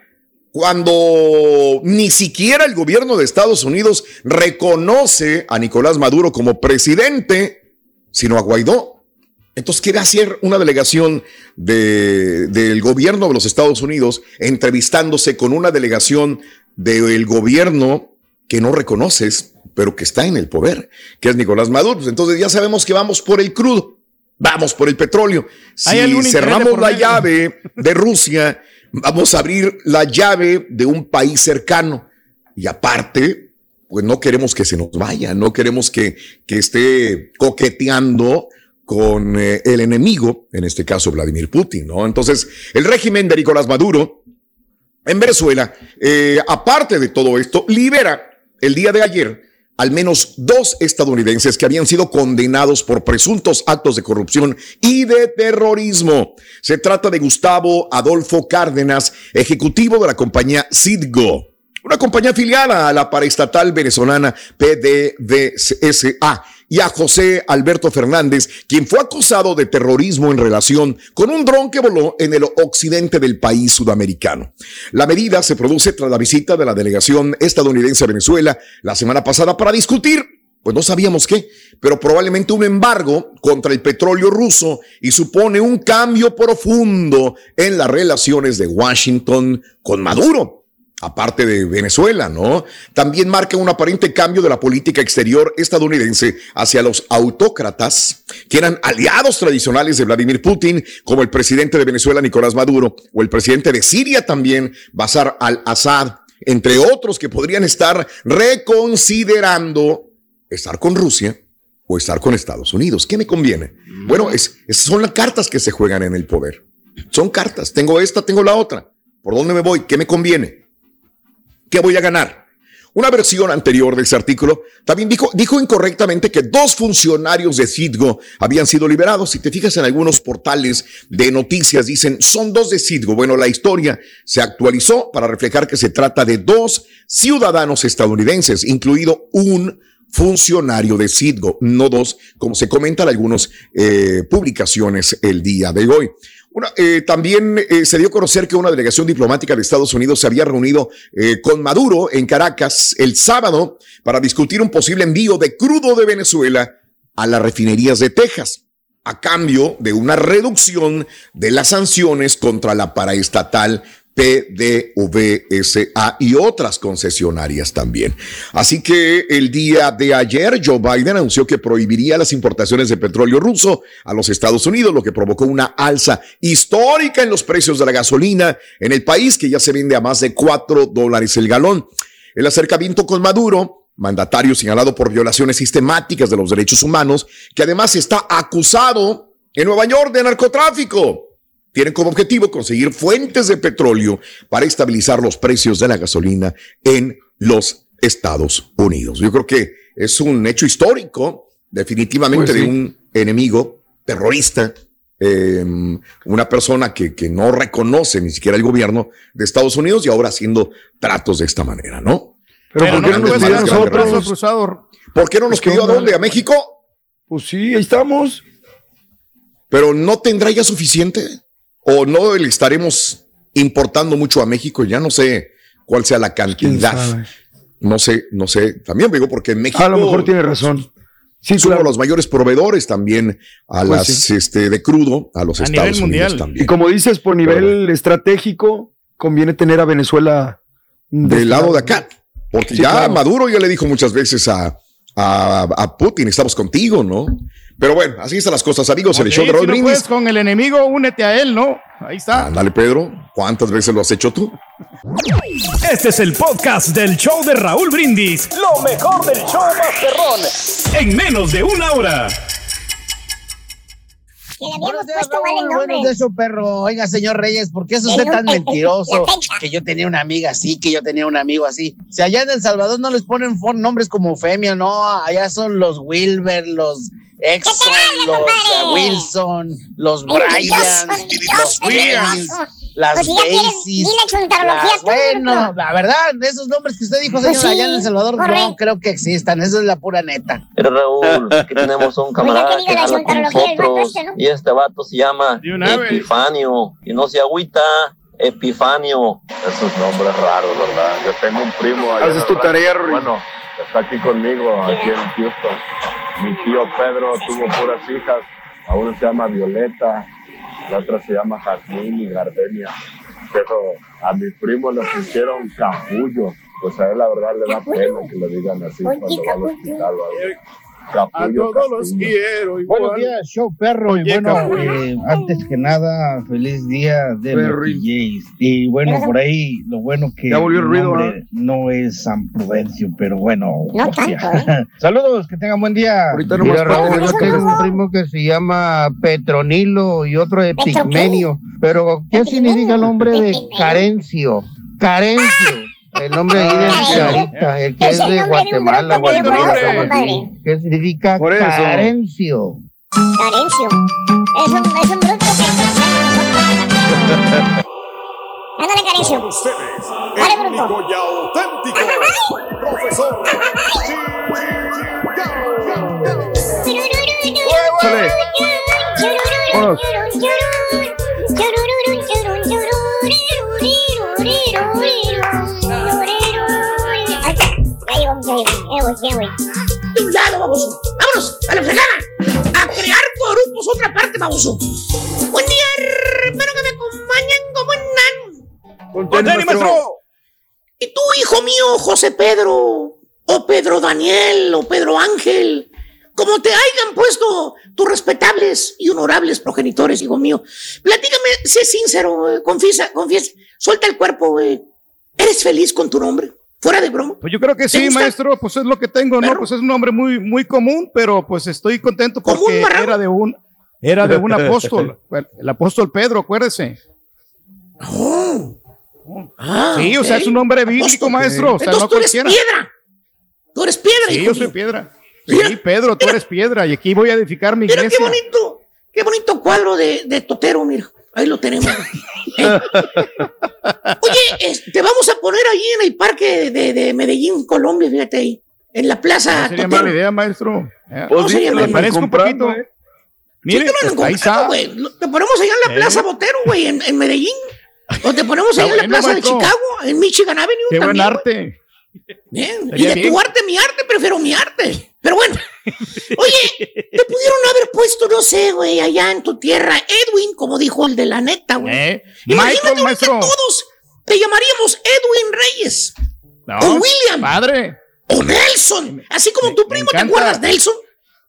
cuando ni siquiera el gobierno de Estados Unidos reconoce a Nicolás Maduro como presidente, sino a Guaidó. Entonces quiere hacer una delegación de- del gobierno de los Estados Unidos entrevistándose con una delegación del gobierno que no reconoces, pero que está en el poder, que es Nicolás Maduro. Pues entonces ya sabemos que vamos por el crudo, vamos por el petróleo. ¿Hay algún Si cerramos la llave de Rusia, vamos a abrir la llave de un país cercano. Y aparte, pues no queremos que se nos vaya, no queremos que, que esté coqueteando con eh, el enemigo, en este caso Vladimir Putin, ¿no? Entonces, el régimen de Nicolás Maduro en Venezuela, eh, aparte de todo esto, libera el día de ayer al menos dos estadounidenses que habían sido condenados por presuntos actos de corrupción y de terrorismo. Se trata de Gustavo Adolfo Cárdenas, ejecutivo de la compañía Citgo, una compañía afiliada a la paraestatal venezolana PDVSA, y a José Alberto Fernández, quien fue acusado de terrorismo en relación con un dron que voló en el occidente del país sudamericano. La medida se produce tras la visita de la delegación estadounidense a Venezuela la semana pasada para discutir pues no sabíamos qué, pero probablemente un embargo contra el petróleo ruso y supone un cambio profundo en las relaciones de Washington con Maduro. Aparte de Venezuela, ¿no? También marca un aparente cambio de la política exterior estadounidense hacia los autócratas, que eran aliados tradicionales de Vladimir Putin, como el presidente de Venezuela, Nicolás Maduro, o el presidente de Siria también, Bashar al-Assad, entre otros que podrían estar reconsiderando estar con Rusia o estar con Estados Unidos. ¿Qué me conviene? Bueno, es, es- son las cartas que se juegan en el poder. Son cartas. Tengo esta, tengo la otra. ¿Por dónde me voy? ¿Qué me conviene? ¿Qué voy a ganar? Una versión anterior de ese artículo también dijo, dijo incorrectamente que dos funcionarios de Citgo habían sido liberados. Si te fijas en algunos portales de noticias, dicen son dos de Citgo. Bueno, la historia se actualizó para reflejar que se trata de dos ciudadanos estadounidenses, incluido un funcionario de Citgo, no dos, como se comenta en algunas eh, publicaciones el día de hoy. Eh, también eh, se dio a conocer que una delegación diplomática de Estados Unidos se había reunido eh, con Maduro en Caracas el sábado para discutir un posible envío de crudo de Venezuela a las refinerías de Texas, a cambio de una reducción de las sanciones contra la paraestatal PDVSA y otras concesionarias también. Así que el día de ayer Joe Biden anunció que prohibiría las importaciones de petróleo ruso a los Estados Unidos, lo que provocó una alza histórica en los precios de la gasolina en el país, que ya se vende a más de 4 dólares el galón. El acercamiento con Maduro, mandatario señalado por violaciones sistemáticas de los derechos humanos, que además está acusado en Nueva York de narcotráfico tienen como objetivo conseguir fuentes de petróleo para estabilizar los precios de la gasolina en los Estados Unidos. Yo creo que es un hecho histórico, definitivamente, Pues sí. de un enemigo terrorista, eh, una persona que, que no reconoce ni siquiera el gobierno de Estados Unidos y ahora haciendo tratos de esta manera, ¿no? Pero ¿por qué no nos Grandes pidió a nosotros? ¿Por qué no nos ¿Qué pidió a dónde? ¿A México? Pues sí, ahí estamos. Pero no tendrá ya suficiente. ¿O no le estaremos importando mucho a México. Ya no sé cuál sea la cantidad. No sé, no sé. También digo porque en México A lo mejor tiene razón. Sí, somos claro. los mayores proveedores también a Pues las sí. este de crudo a los A nivel Estados Unidos mundial. también. Y como dices, por nivel estratégico, conviene tener a Venezuela del lado de acá. Porque Sí, ya claro. Maduro ya le dijo muchas veces a, a, a Putin, estamos contigo, ¿no? Pero bueno, así están las cosas, amigos. en el show de si Raúl no puedes con el enemigo, únete a él, ¿no? Ahí está. Ándale, Pedro. ¿Cuántas veces lo has hecho tú? Este es el podcast del show de Raúl Brindis. Lo mejor del show Masterrón. En menos de una hora. Que le habíamos Buenos días, puesto mal el Raúl. nombre. Buenos días, su perro. Oiga, señor Reyes, ¿por qué es usted tan mentiroso? (laughs) Que yo tenía una amiga así, que yo tenía un amigo así. Si allá en El Salvador no les ponen nombres como Femia, no, allá son los Wilber, los Exxon, los eh, Wilson, los envidioso, los Williams, las Pues Daisies. bueno, la verdad, esos nombres que usted dijo, Pues señor, allá en El Salvador, no creo que existan. Eso es la pura neta. Pero Raúl, aquí tenemos un (laughs) camarada Oiga, que habla con nosotros este, y este vato se llama. Epifanio y no se agüita, Epifanio. Esos nombres raros, ¿verdad? Yo tengo un primo allá Haces tu tarea. Bueno, está aquí conmigo, aquí en Houston. Mi tío Pedro tuvo puras hijas. A una se llama Violeta, la otra se llama Jazmín y Gardenia. Pero a mi primo le pusieron capullo. Pues a él la verdad le da pena que le digan así cuando va al hospital. o algo. A todos los quiero Buenos días, show perro. Oye, y bueno, eh, antes que nada, feliz día de los. DJs. Y bueno, por ahí, lo bueno que Ya volvió el mi ruido, nombre no es San Prudencio, pero bueno. No tanto, ¿eh? (laughs) Saludos, que tengan buen día. Ahorita nomás Mira, Raúl, yo tengo un primo que se llama Petronilo y otro de. Pigmenio. Pero, ¿qué significa el nombre de Carencio? Carencio. El nombre Ah, Charita, el que es de Guatemala, Guatemala. ¿Qué significa Por eso. Carencio? Carencio. Es un, es un bruto que (laughs) Ándale, Carencio. Dale, bruto. y auténtico profesor Ya voy. Chingado, baboso. Vámonos, a la fregada. A crear grupos, otra parte, baboso. Buen día, espero que me acompañen como en Con ¡Con tenis, maestro! Y tú, hijo mío, José Pedro, o Pedro Daniel, o Pedro Ángel, como te hayan puesto tus respetables y honorables progenitores, hijo mío, platícame, sé sincero, eh, confiesa, confiesa, suelta el cuerpo, güey. ¿Eres feliz con tu nombre? Fuera de broma. Pues yo creo que ¿Te sí, gusta? maestro, pues es lo que tengo, ¿no? Pues es un nombre muy, muy común, pero pues estoy contento ¿Común, porque era de un, era de un (laughs) apóstol, el apóstol Pedro, acuérdese. Ah, Sí, o sea, es un nombre bíblico, Apóstol. maestro, o sea, Entonces no tú eres cualquiera. piedra. Tú eres piedra, Sí, hijo yo soy mío. piedra. Mira, Sí, Pedro, tú eres piedra y aquí voy a edificar mi Mira qué iglesia. bonito, qué bonito cuadro de, de Totero, mira. Ahí lo tenemos. (laughs) Eh. Oye, es- te vamos a poner ahí en el parque de, de Medellín, Colombia, fíjate ahí. En la plaza No sería Totero. mala idea, maestro. Pues No sería te mal. lo me parezco un poquito. ¿eh? Mire, Sí, te lo pues, ahí está. Te ponemos allá en la Eh. Plaza Botero, güey, en, en Medellín. O te ponemos allá en la bueno, Plaza maestro. de Chicago, en Michigan Avenue. Qué buen también, güey. arte. Bien. Y de bien. tu arte, mi arte, prefiero mi arte. Pero bueno. (laughs) Oye, te pudieron haber puesto, no sé, güey, allá en tu tierra, Edwin, como dijo el de la neta, güey. Eh, Imagínate Michael, maestro. todos te llamaríamos Edwin Reyes. No, o William. Padre. O Nelson. Así como tu primo, ¿te acuerdas? Nelson.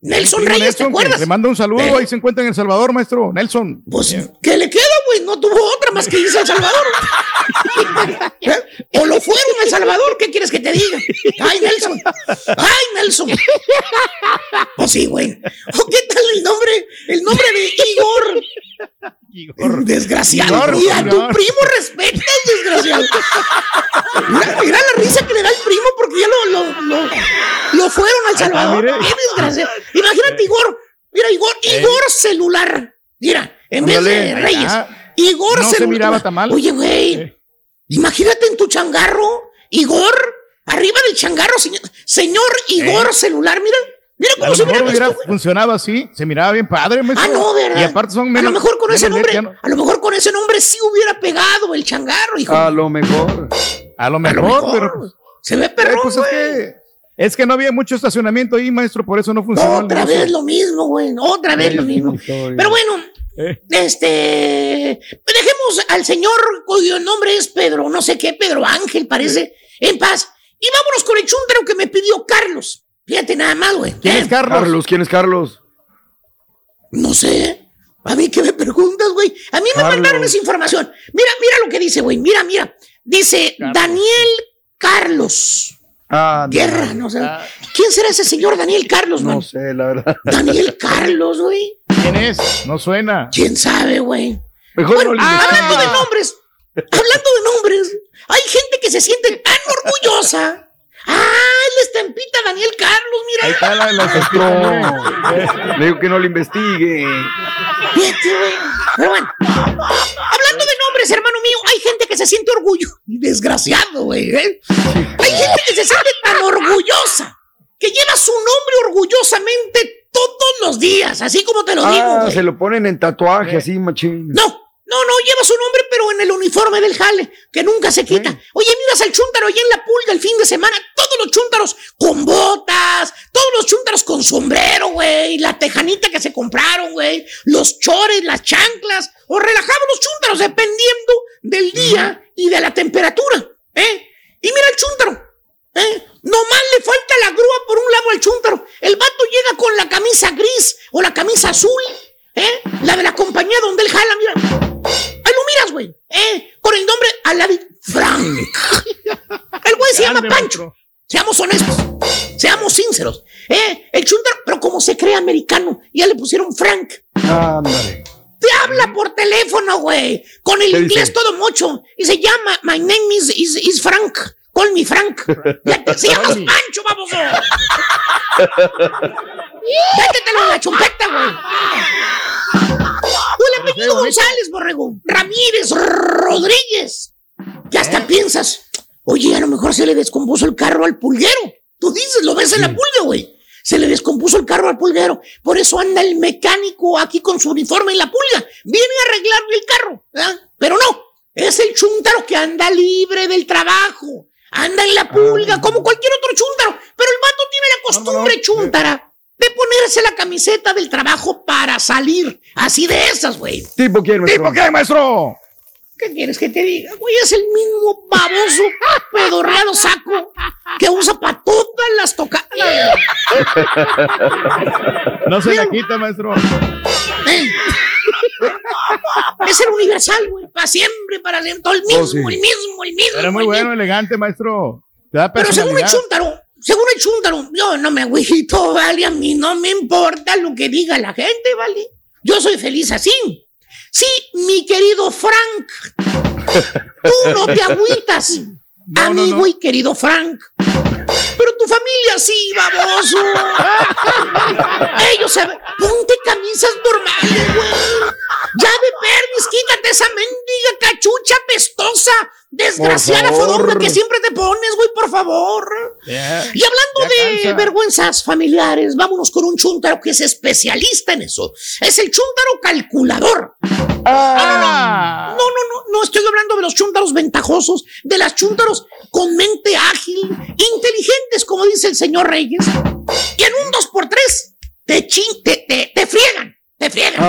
Nelson Reyes, ¿te Nelson, acuerdas? Le mando un saludo, Eh. ahí se encuentra en El Salvador, maestro. Nelson. Pues, ¿qué le queda, güey? No tuvo otra más que irse a El Salvador. (laughs) ¿Eh? O lo fueron a El Salvador, ¿qué quieres que te diga? Ay, Nelson. Ay, Nelson. Pues sí, güey. ¿O qué tal el nombre? El nombre de Igor. Igor. Desgraciado. Igor, y a tu primo respetas, desgraciado. Mira, mira la risa que le da el primo porque ya lo, lo, lo, lo fueron al está, Salvador. Qué desgraciado. Imagínate, Igor. Mira, Igor, Igor celular. Mira, en vez de Reyes. ah, Igor no se celular. miraba tan mal. Oye, güey. Eh. Imagínate en tu changarro, Igor, arriba del changarro, señor, señor Igor Eh. celular, mira. Mira A lo mejor hubiera funcionado así, se miraba bien padre, maestro. Ah, no, ¿verdad? Y aparte son a menos. lo mejor con ese nombre, no- a lo mejor con ese nombre sí hubiera pegado el changarro, hijo. A lo mejor. A lo A lo mejor, pero. pues, Se ve eh, perrón, pues es que, es que no había mucho estacionamiento ahí, maestro, por eso no funcionó. Otra vez lo mismo, güey. Otra vez lo mismo. Pero bueno, Eh. este. Dejemos al señor cuyo nombre es Pedro, no sé qué, Pedro Ángel, parece, en paz. Y vámonos con el chúntaro que me pidió Carlos. Fíjate nada más, güey. ¿Quién ¿Eh? es Carlos? ¿Quién es Carlos? No sé. A mí que me preguntas, güey. A mí me Carlos. mandaron esa información. Mira, mira lo que dice, güey. Mira, mira. Dice Daniel Carlos. Ah, Guerra, no sé. ¿Quién será ese señor Daniel Carlos, man? No sé, la verdad. Daniel Carlos, güey. ¿Quién es? No suena. ¿Quién sabe, güey? Mejor Bueno, no le hablando de nombres, hablando de nombres, hay gente que se siente tan orgullosa. Ah, la estampita Daniel Carlos, mira. Ahí está la, la Maestro, le digo que no le investigue. Pero bueno, hablando de nombres, hermano mío, hay gente que se siente orgullo. Desgraciado, güey. ¿eh? Hay gente que se siente tan orgullosa que lleva su nombre orgullosamente todos los días, así como te lo digo. Ah, güey. se lo ponen en tatuaje así, machín. No, no, no, lleva su nombre, pero en el uniforme del jale, que nunca se quita. Oye, miras al chúntaro allá en la pulga el fin de semana, todos los chúntaros con botas, todos los chúntaros con sombrero, güey, la tejanita que se compraron, güey, los chores, las chanclas, o relajados los chúntaros dependiendo del día y de la temperatura, ¿eh? Y mira el chúntaro, ¿eh? Nomás le falta la grúa por un lado al chúntaro. El vato llega con la camisa gris o la camisa azul, ¿eh? La de la compañía donde él jala, mira. Ahí lo miras, güey, ¿eh? Con el nombre Aladdin Frank. El güey se llama Pancho. Seamos honestos, seamos sinceros, ¿eh? El chúntaro, pero como se cree americano, ya le pusieron Frank. Ándale. Te habla por teléfono, güey. Con el ¿Qué inglés dice? todo mocho. Y se llama, my name is, is, is Frank. Call me Frank. Ya te- (laughs) Se llama Pancho, vamos. Métetelo en la chumpeta, güey. O el apellido González, borrego. Ramírez, Rodríguez. Que hasta piensas, oye, a lo mejor se le descompuso el carro al pulguero. Tú dices, lo ves en la pulga, güey. Se le descompuso el carro al pulguero. Por eso anda el mecánico aquí con su uniforme en la pulga. Viene a arreglarle el carro. Pero no, es el chúntaro que anda libre del trabajo. Anda en la pulga, como cualquier otro chúntaro. Pero el vato tiene la costumbre chúntara de ponerse la camiseta del trabajo para salir. Así de esas, güey. ¿Tipo quién, maestro? ¿Tipo qué, maestro? ¿Qué quieres que te diga? Güey, es el mismo baboso, (laughs) pedorreado saco que usa para todas las tocadas. No se la quita, maestro. Es el universal, güey. Para siempre, para siempre. El mismo, Oh, sí. el mismo, el mismo. Pero muy bueno, elegante, maestro. Pero según el chúntaro, según el chúntaro, yo no me agüito, (laughs) vale, a mí no me importa lo que diga la gente, vale. Yo soy feliz así. Sí, mi querido Frank, (laughs) tú no te agüitas, amigo y querido Frank. Pero tu familia sí, baboso. (laughs) Ellos saben. Ponte camisas normales, güey. Ya de permis, quítate esa mendiga cachucha pestosa, desgraciada fodonga que siempre te pones, güey, por favor. Y hablando de cansa. vergüenzas familiares, vámonos con un chúntaro que es especialista en eso. Es el chúntaro calculador. Ah. No, no, no, no estoy hablando de los chúntaros ventajosos, de las chúntaros con mente ágil, inteligentes, como dice el señor Reyes. Y en un 2x3 te, chin, te, te, te friegan, te friegan.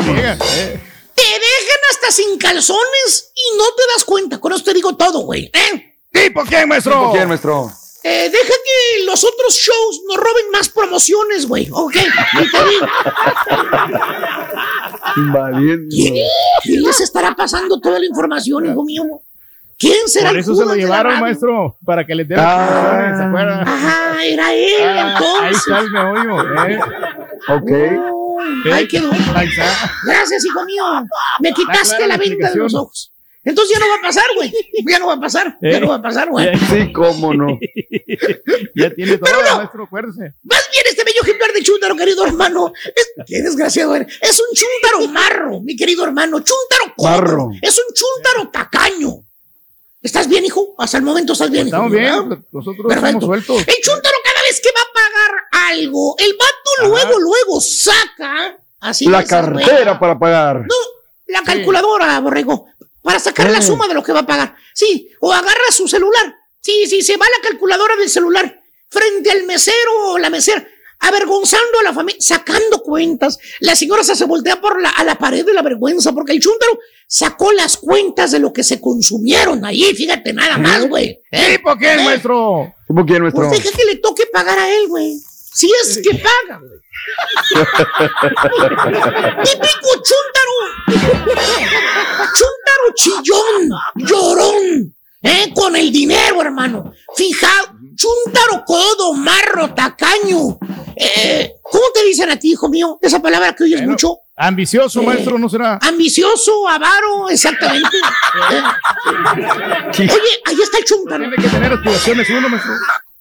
eh. Te dejan hasta sin calzones y no te das cuenta. Con eso te digo todo, güey. ¿eh? ¿Tipo quién, maestro? ¿Tipo quién, maestro? Eh, deja que los otros shows nos roben más promociones, güey. Ok, y te digo. Invadiendo. ¿Quién les estará pasando toda la información, hijo mío? ¿Quién será Por el eso se lo llevaron, maestro, para que les dé Ah. ¿se acuerdan? Ah, era él, Ah, Ahí entonces. está el meollo, ¿eh? Ok. Ahí quedó. Ahí está. Gracias, hijo mío. Me quitaste clara la la venta de los ojos. Entonces ya no va a pasar, güey. Ya no va a pasar. Ya ¿Eh? no va a pasar, güey. Sí, cómo no. Ya tiene todo, Pero no. maestro, acuérdese. Más bien este bello ejemplar de chúntaro, querido hermano. Es, qué desgraciado eres. Es un chúntaro marro, mi querido hermano. Chúntaro codo. Marro. Es un chúntaro tacaño. ¿Estás bien, hijo? Hasta el momento estás bien, hijo Estamos bien, ¿verdad? nosotros Perfecto. estamos sueltos. El chúntaro cada vez que va a pagar algo, el vato luego, luego saca así la cartera para pagar. No, la calculadora, borrego, para sacar la Eh. suma de lo que va a pagar. Sí, o agarra su celular. Sí, sí, se va a la calculadora del celular frente al mesero o la mesera, avergonzando a la familia, sacando cuentas. La señora se, se voltea por la, a la pared de la vergüenza porque el chúntaro sacó las cuentas de lo que se consumieron ahí, fíjate, nada más, güey. ¿Eh? ¿Tipo qué, maestro? ¿Cómo quiere nuestro? Pues deja que le toque pagar a él, güey. Si es que paga, güey. (laughs) Típico chúntaro. Chúntaro chillón, llorón. ¿Eh? Con el dinero, hermano. Fijado. Chúntaro codo, marro, tacaño. Eh, ¿Cómo te dicen a ti, hijo mío? Esa palabra que oyes mucho. Ambicioso, Eh, maestro, ¿no será? Ambicioso, avaro, exactamente. Eh. (laughs) Oye, ahí está el chúntaro. Tiene que tener aspiraciones uno, maestro.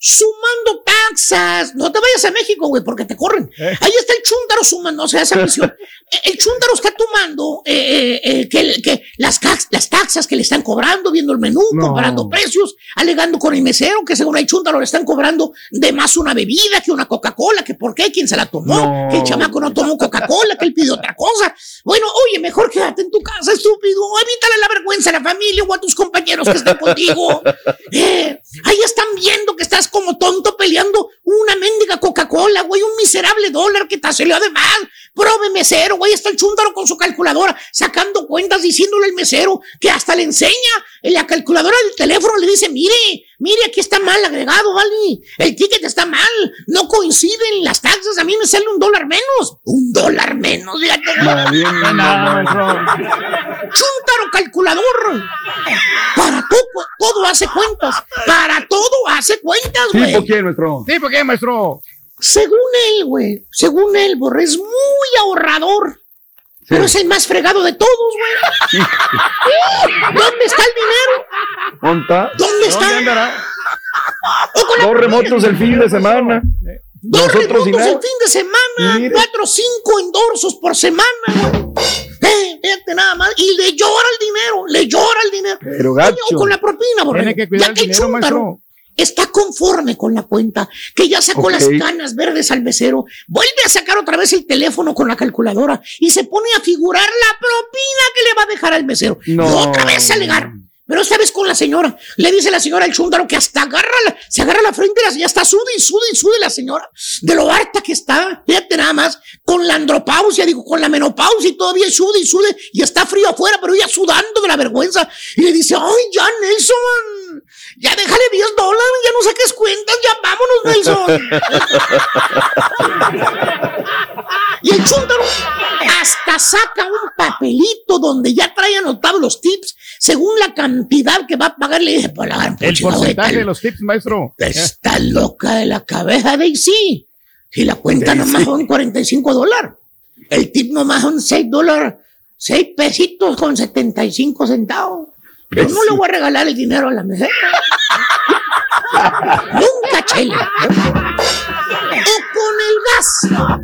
Sumando taxas. No te vayas a México, güey, porque te corren. Ahí está el chúntaro sumando, o sea, esa misión. (laughs) El chúntaro está tomando eh, eh, eh, que, que las, las taxas que le están cobrando, viendo el menú, No. comparando precios, alegando con el mesero que según el chúntaro le están cobrando de más una bebida que una Coca-Cola, que por qué, quién se la tomó, No. que el chamaco no tomó Coca-Cola, que él pidió otra cosa. Bueno, oye, mejor quédate en tu casa, estúpido. Evítale la vergüenza a la familia o a tus compañeros que están contigo. (laughs) Eh, ahí están viendo que estás como tonto peleando una mendiga Coca-Cola, güey, un miserable dólar que te salió de más. Prove mesero, güey, está el chúndaro con su calculadora, sacando cuentas, diciéndole al mesero que hasta le enseña en la calculadora del teléfono, le dice, mire, mire, aquí está mal agregado, ¿vale? El ticket está mal, no coinciden las taxas, a mí me sale un dólar menos. Un dólar menos, fíjate. (laughs) Maestro. Chúntaro calculador. Para todo, todo hace cuentas. Para todo hace cuentas, güey. ¿Tipo quién, nuestro? ¿Tipo qué, maestro? Según él, güey. Según él, Borre, es muy ahorrador. Pero es el más fregado de todos, güey. (laughs) ¿Dónde está el dinero? ¿Dónde está? ¿Dónde está? andará? Dos remotos el fin de semana. Dos Nosotros remotos el fin de semana, cuatro o cinco endorsos por semana, güey. Eh, fíjate nada más. Y le llora el dinero, le llora el dinero. Pero gacho. con la propina, borrego. Tiene que cuidar Ya el que el dinero, chúntaro está conforme con la cuenta, que ya sacó las canas verdes al mesero, vuelve a sacar otra vez el teléfono con la calculadora y se pone a figurar la propina que le va a dejar al mesero. No. Y otra vez a alegar. Pero esta vez con la señora. Le dice la señora al chúndaro que hasta agarra la, se agarra la frente y ya está sude y sude y sude la señora. De lo harta que está. Fíjate nada más. Con la andropausia, digo, con la menopausia y todavía sude y sude. Y está frío afuera, pero ella sudando de la vergüenza. Y le dice, ay, ya, Nelson. Ya déjale 10 dólares, ya no saques cuentas, ya vámonos, Nelson. y el chúndaro hasta saca un papelito donde ya trae anotados los tips según la cantidad que va a pagar. Le dije, pues la El porcentaje de los tips, maestro. Está loca de la cabeza, Daisy. Si la cuenta nomás son 45 dólares. El tip nomás son 6 dólares, 6 pesitos con 75 centavos. Yo no le voy a regalar el dinero a la mesera. (laughs) Nunca, chela. O con el gas.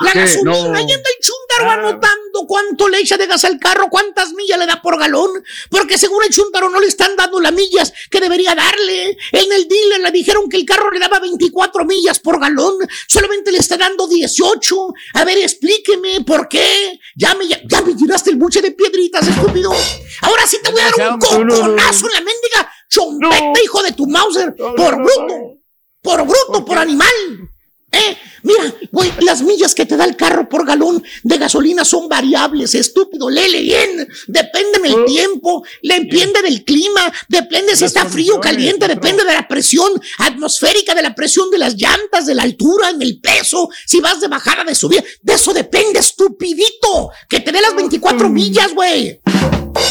La ¿Qué? gasolina, No. ahí anda el chúntaro anotando cuánto le echa de gas al carro, cuántas millas le da por galón, porque según el chúntaro no le están dando las millas que debería darle. En el dealer le dijeron que el carro le daba 24 millas por galón, solamente le está dando 18. A ver, explíqueme por qué. Ya me, ya, me tiraste el buche de piedritas, estúpido. Ahora sí te voy a dar un coconazo en la mendiga chompeta, hijo de tu Mauser, por bruto, por bruto, por animal. Eh, mira, güey, las millas que te da el carro por galón de gasolina son variables, estúpido, léele bien. Depende del tiempo, le depende del clima, depende si está frío o caliente, depende de la presión atmosférica, de la presión de las llantas, de la altura, en el peso, si vas de bajada, de subida. De eso depende, estupidito. Que te dé las 24 millas, güey.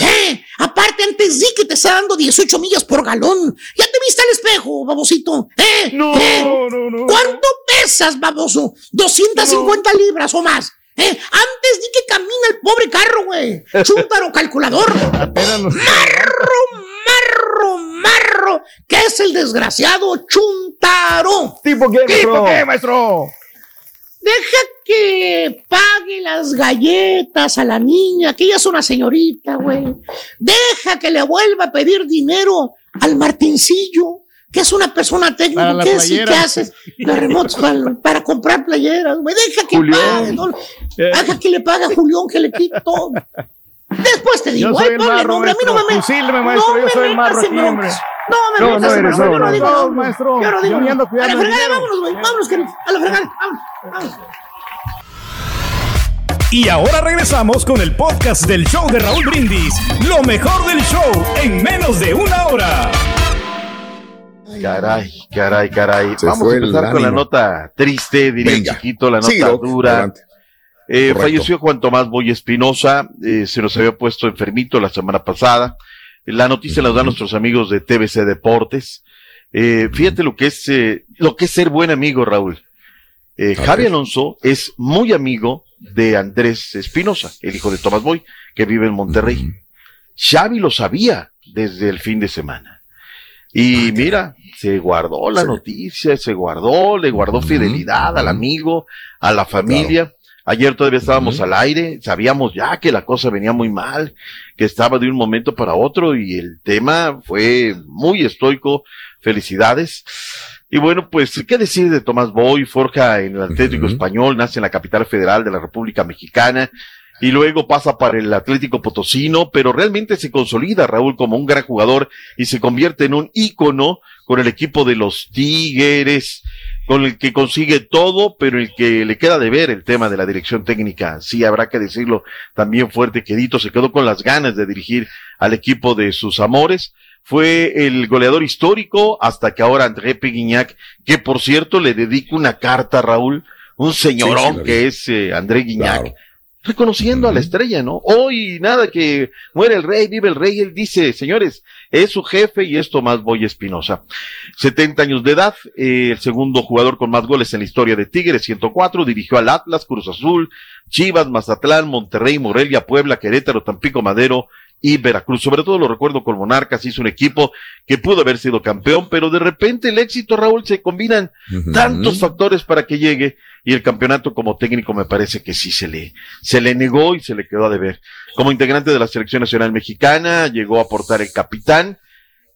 Eh, aparte, antes di que te está dando 18 millas por galón. ¿Ya te viste al espejo, babosito? ¿Eh? No, ¿Eh? no, no. ¿Cuánto pesas, baboso? 250 libras o más. ¿Eh? Antes di que camina el pobre carro, güey. Chúntaro (laughs) calculador. Marro, marro, marro. ¿Qué es el desgraciado Chuntaro? ¿Tipo quién, ¿Tipo nuestro? qué, maestro? Deja que pague las galletas a la niña, que ella es una señorita, güey. Deja que le vuelva a pedir dinero al Martincillo, ¿Qué es una persona técnica? ¿Qué playera. qué haces? (laughs) Las remotos para, para comprar playeras, güey. Deja que Julián. pague, no- Deja que le pague a Julián, que le quite todo. Después te digo, Yo soy ay, el ponle nombre, a mí no me. Fusíleme, maestro, no yo me soy el marro aquí, hombre. No me No, metas no eres, broncas. Yo no, no no. digo No, maestro, Yo no digo yo nombre. A la fregada, vámonos, güey. Vámonos, querido. A la fregada. Vámonos. Vámonos. Y ahora regresamos con el podcast del show de Raúl Brindis. Lo mejor del show en menos de una hora. Caray, caray, caray. Se Vamos a empezar con la nota triste, diría el Venga. chiquito, la nota dura. adelante. Eh, falleció Juan Tomás Boy Espinosa, eh, se nos había puesto enfermito la semana pasada. La noticia la dan nuestros amigos de TBC Deportes. Eh, fíjate lo que es, eh, lo que es ser buen amigo, Raúl. Eh, Javi. Alonso es muy amigo de Andrés Espinosa, el hijo de Tomás Boy, que vive en Monterrey. Xavi lo sabía desde el fin de semana. Y mira, se guardó la Sí. noticia, se guardó, le guardó fidelidad al amigo, a la familia. Ayer todavía estábamos al aire, sabíamos ya que la cosa venía muy mal, que estaba de un momento para otro y el tema fue muy estoico. Felicidades. Y bueno, pues, ¿qué decir de Tomás Boy? Forja en el Atlético. Español, nace en la capital federal de la República Mexicana y luego pasa para el Atlético Potosino, pero realmente se consolida Raúl como un gran jugador y se convierte en un ícono con el equipo de los Tigres, con el que consigue todo, pero el que le queda de ver el tema de la dirección técnica. Sí, habrá que decirlo también fuerte, quedito, se quedó con las ganas de dirigir al equipo de sus amores. Fue el goleador histórico hasta que ahora André Peguignac, que por cierto le dedica una carta a Raúl, un señorón Sí, sí, que es eh, André Claro. Reconociendo a la estrella, ¿no? Hoy nada que muere el rey, vive el rey, él dice, señores, es su jefe y es Tomás Boy Espinosa. 70 años de edad, eh, el segundo jugador con más goles en la historia de Tigres, 104, dirigió al Atlas, Cruz Azul, Chivas, Mazatlán, Monterrey, Morelia, Puebla, Querétaro, Tampico, Madero y Veracruz. Sobre todo lo recuerdo con Monarcas, hizo un equipo que pudo haber sido campeón, pero de repente el éxito, Raúl, se combinan tantos factores para que llegue y el campeonato como técnico me parece que sí se le, se le negó y se le quedó a deber. Como integrante de la selección nacional mexicana, llegó a aportar el capitán.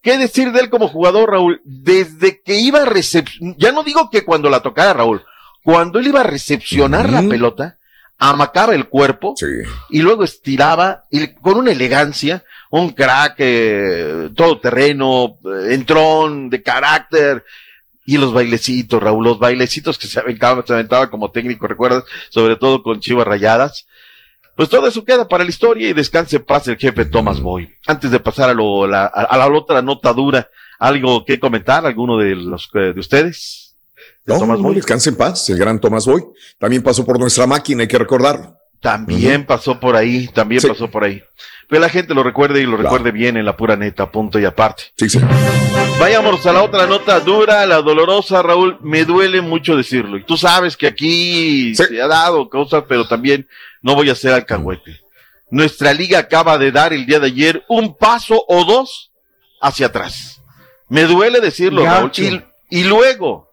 ¿Qué decir de él como jugador, Raúl? Desde que iba a recepcionar, ya no digo que cuando la tocara Raúl, cuando él iba a recepcionar la pelota, amacaba el cuerpo Sí. y luego estiraba y con una elegancia, un crack, eh, todo terreno, eh, entrón, de carácter, y los bailecitos, Raúl, los bailecitos que se aventaba, se aventaba como técnico, recuerdas, sobre todo con Chivas Rayadas. Pues todo eso queda para la historia y descanse en paz el jefe Thomas Boy. Antes de pasar a, lo, la, a, a la otra nota dura, ¿algo que comentar? ¿Alguno de los eh, de ustedes? ¿De No, Thomas no, Boy? descanse en paz, el gran Tomás Boy. También pasó por nuestra máquina, hay que recordarlo. También pasó por ahí, también Sí. pasó por ahí. Pero la gente lo recuerde y lo Claro. recuerde bien en la pura neta, punto y aparte. Sí, sí. Vayamos a la otra nota dura, la dolorosa, Raúl. Me duele mucho decirlo. Y tú sabes que aquí Sí. se ha dado cosas, pero también no voy a ser alcahuete. Nuestra liga acaba de dar el día de ayer un paso o dos hacia atrás. Me duele decirlo, Raúl. Y luego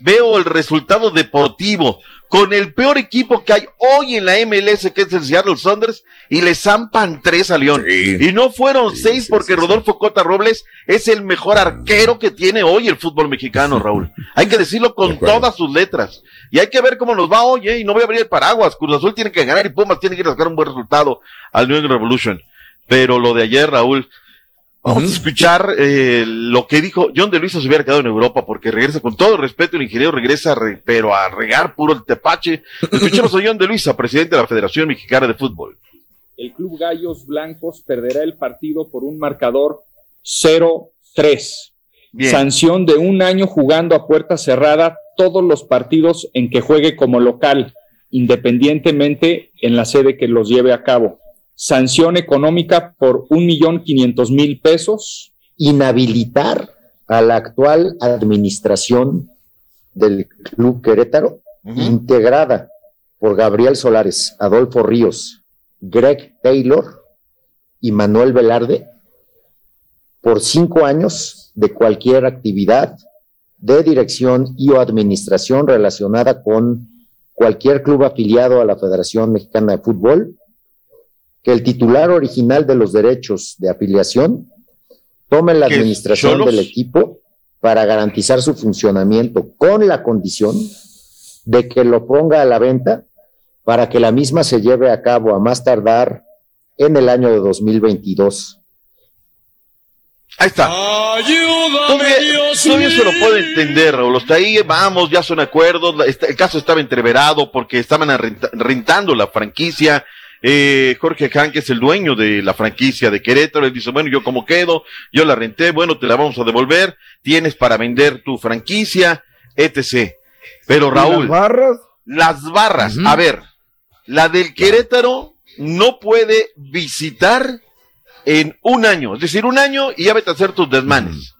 veo el resultado deportivo con el peor equipo que hay hoy en la MLS, que es el Seattle Saunders, y le zampan tres a León. Sí. Y no fueron Sí, seis porque sí. Rodolfo Cota Robles es el mejor arquero que tiene hoy el fútbol mexicano, Raúl. Hay que decirlo De con todas sus letras. Y hay que ver cómo nos va hoy, ¿eh? Y no voy a abrir el paraguas. Cruz Azul tiene que ganar y Pumas tiene que sacar un buen resultado al New England Revolution. Pero lo de ayer, Raúl, vamos a escuchar eh, lo que dijo John de Luisa se hubiera quedado en Europa porque regresa con todo el respeto, el ingeniero regresa, re- pero a regar puro el tepache. Escuchemos a John de Luisa, presidente de la Federación Mexicana de Fútbol. el Club Gallos Blancos perderá el partido por un marcador 0-3. Bien. Sanción de un año jugando a puerta cerrada todos los partidos en que juegue como local, independientemente en la sede que los lleve a cabo. Sanción económica por un millón quinientos mil pesos. inhabilitar a la actual administración del Club Querétaro, integrada por Gabriel Solares, Adolfo Ríos, Greg Taylor y Manuel Velarde, por cinco años de cualquier actividad de dirección y o administración relacionada con cualquier club afiliado a la Federación Mexicana de Fútbol, que el titular original de los derechos de afiliación tome la ¿Qué es, administración del equipo para garantizar su funcionamiento con la condición de que lo ponga a la venta para que la misma se lleve a cabo a más tardar en el año de 2022. Ahí está. Todavía, todavía se lo puede entender, Raúl. Hasta ahí vamos, ya son acuerdos. está- El caso estaba entreverado porque estaban rentando la franquicia. Eh, Jorge Han, que es el dueño de la franquicia de Querétaro, él dice, bueno, yo como quedo, yo la renté, bueno, te la vamos a devolver, tienes para vender tu franquicia, etc. Pero Raúl, ¿Y las barras? las barras, a ver, la del Querétaro no puede visitar en un año, es decir, un año y ya vete a hacer tus desmanes.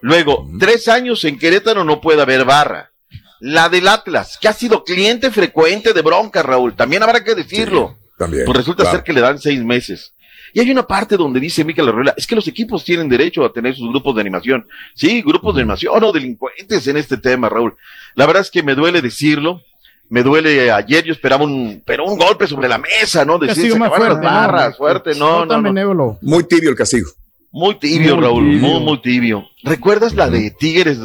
Luego, tres años en Querétaro no puede haber barra. La del Atlas, que ha sido cliente frecuente de bronca, Raúl, también habrá que decirlo. También. Pues resulta claro. ser que le dan seis meses. Y hay una parte donde dice Miquel Arreola, es que los equipos tienen derecho a tener sus grupos de animación. Sí, grupos de animación o delincuentes en este tema, Raúl. La verdad es que me duele decirlo. Me duele, ayer yo esperaba un, pero un golpe sobre la mesa, ¿no? Decir, Castigo se más fuerte, las ¿no? barras, fuerte, no, no, tan no. benévolo. Muy tibio el castigo. Muy tibio, Muy Raúl, tibio. muy, muy tibio. ¿Recuerdas la de Tigres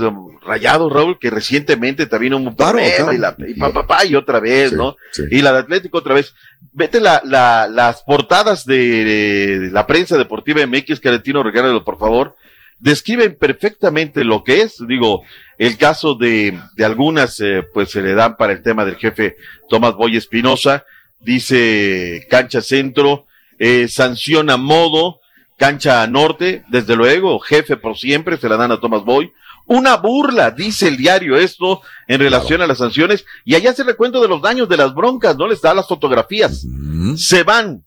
Rayados, Raúl, que recientemente también un Claro, y, la, y pa, pa, pa, y otra vez, Sí, ¿no? sí. Y la de Atlético otra vez. Vete la, la, las portadas de, de la prensa deportiva MX, Caretino, regálalo, por favor. Describen perfectamente lo que es, digo, el caso de, de algunas, eh, pues se le dan para el tema del jefe Tomás Boy Espinosa, dice cancha centro, eh, sanciona modo, cancha norte, desde luego, jefe por siempre, se la dan a Tomás Boy. Una burla, dice el diario esto, en relación a las sanciones, y allá se recuento de los daños de las broncas, ¿no? Les da las fotografías. Se van,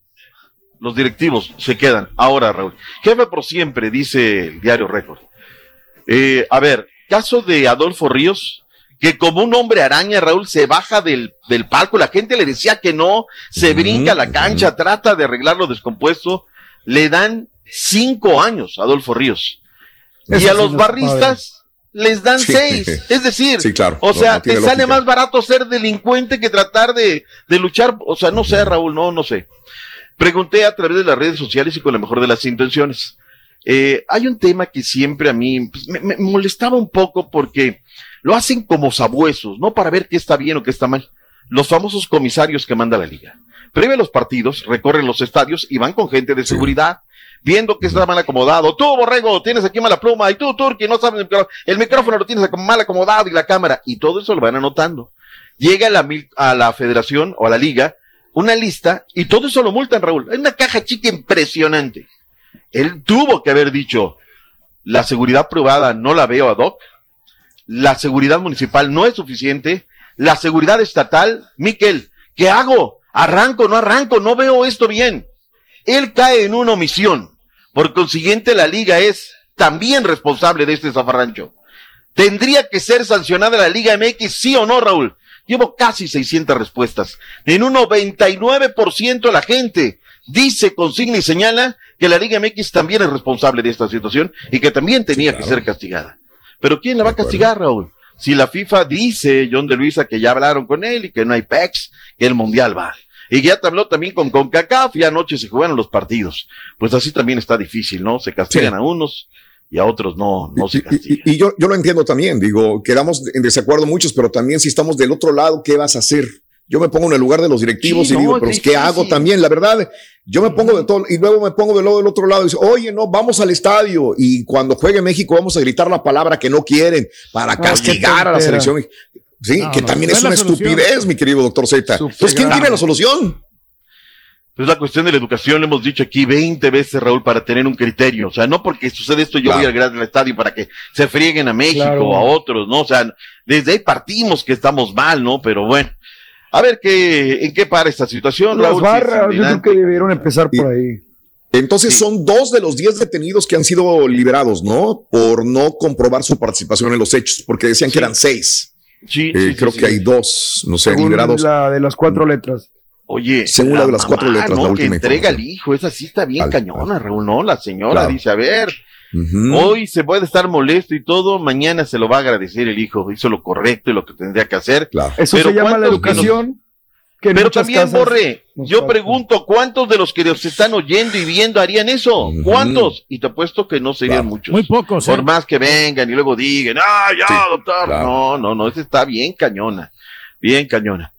los directivos se quedan. Ahora, Raúl, jefe por siempre, dice el diario Récord. Eh, a ver, caso de Adolfo Ríos, que como un hombre araña, Raúl, se baja del, del palco, la gente le decía que no, se brinca a la cancha, trata de arreglar lo descompuesto, le dan cinco años a Adolfo Ríos. y a sí los barristas les dan Sí. seis. (laughs) Es decir, Sí, claro. o sea, no te sale más barato ser delincuente que tratar de, de luchar. O sea, no sé, Raúl, no, no sé. Pregunté a través de las redes sociales y con la mejor de las intenciones. Eh, hay un tema que siempre a mí pues, me, me molestaba un poco porque lo hacen como sabuesos, no para ver qué está bien o qué está mal. Los famosos comisarios que manda la liga. Previo a los partidos, recorren los estadios y van con gente de seguridad, viendo que está mal acomodado. Tú, Borrego, tienes aquí mala pluma, y tú, Turki, no sabes el micrófono, el micrófono lo tienes mal acomodado y la cámara, y todo eso lo van anotando. Llega a la, a la federación o a la liga una lista y todo eso lo multan, Raúl. Hay una caja chica impresionante. Él tuvo que haber dicho, la seguridad privada no la veo ad hoc, la seguridad municipal no es suficiente, la seguridad estatal, Miquel, ¿qué hago? ¿Arranco, no arranco? No veo esto bien. Él cae en una omisión. Por consiguiente, la liga es también responsable de este zafarrancho. ¿Tendría que ser sancionada la Liga MX, sí o no, Raúl? Llevo casi 600 respuestas. En un 99% de la gente dice, consigna y señala que la Liga MX también es responsable de esta situación y que también tenía que ser castigada. Pero ¿quién la va a castigar, Raúl? Si la FIFA dice, John de Luisa, que ya hablaron con él y que no hay PEX, que el Mundial va. Y ya te habló también con CONCACAF y anoche se jugaron los partidos. Pues así también está difícil, ¿no? Se castigan Sí. a unos y a otros no, no se castigan. Y, y yo, yo lo entiendo también, digo, quedamos en desacuerdo muchos, pero también si estamos del otro lado, ¿qué vas a hacer? Yo me pongo en el lugar de los directivos Sí, y no, digo, pero ¿qué hago también? La verdad, yo me pongo de todo, y luego me pongo del lado del otro lado y digo, oye, no, vamos al estadio y cuando juegue México vamos a gritar la palabra que no quieren para qué castigar a la selección. Sí, No, que no, también no es es la una solución. estupidez, mi querido doctor Z. Pues, ¿quién tiene la solución? Es la cuestión de la educación, lo hemos dicho aquí 20 veces, Raúl, para tener un criterio. O sea, no porque sucede esto, yo Claro. voy al gran estadio para que se frieguen a México Claro. o a otros, ¿no? O sea, desde ahí partimos que estamos mal, ¿no? Pero bueno, a ver qué, en qué para esta situación, Las Raúl. si barras, yo creo que debieron empezar por ahí. Entonces son dos de los diez detenidos que han sido liberados, ¿no? Por no comprobar su participación en los hechos, porque decían que eran seis. Sí, Eh, sí, sí, creo sí, que sí. hay dos, no sé, Según liberados. la de las cuatro letras. Oye, Según la de las cuatro letras, ¿no? la que última entrega al hijo, esa sí está bien Al- cañona, Raúl, ¿no? La señora Claro. dice, a ver, hoy se puede estar molesto y todo, mañana se lo va a agradecer el hijo, hizo lo correcto y lo que tendría que hacer. Claro. Eso Pero se llama la ¿cuántos que nos- educación. Que Pero también, casas Borre, yo pregunto, ¿cuántos de los que nos están oyendo y viendo harían eso? ¿Cuántos? Y te apuesto que no serían muchos. Muy pocos, Por ¿eh? más que vengan y luego digan, ah, ya, Sí, doctor. claro. No, no, no, ese está bien cañona. Bien cañona.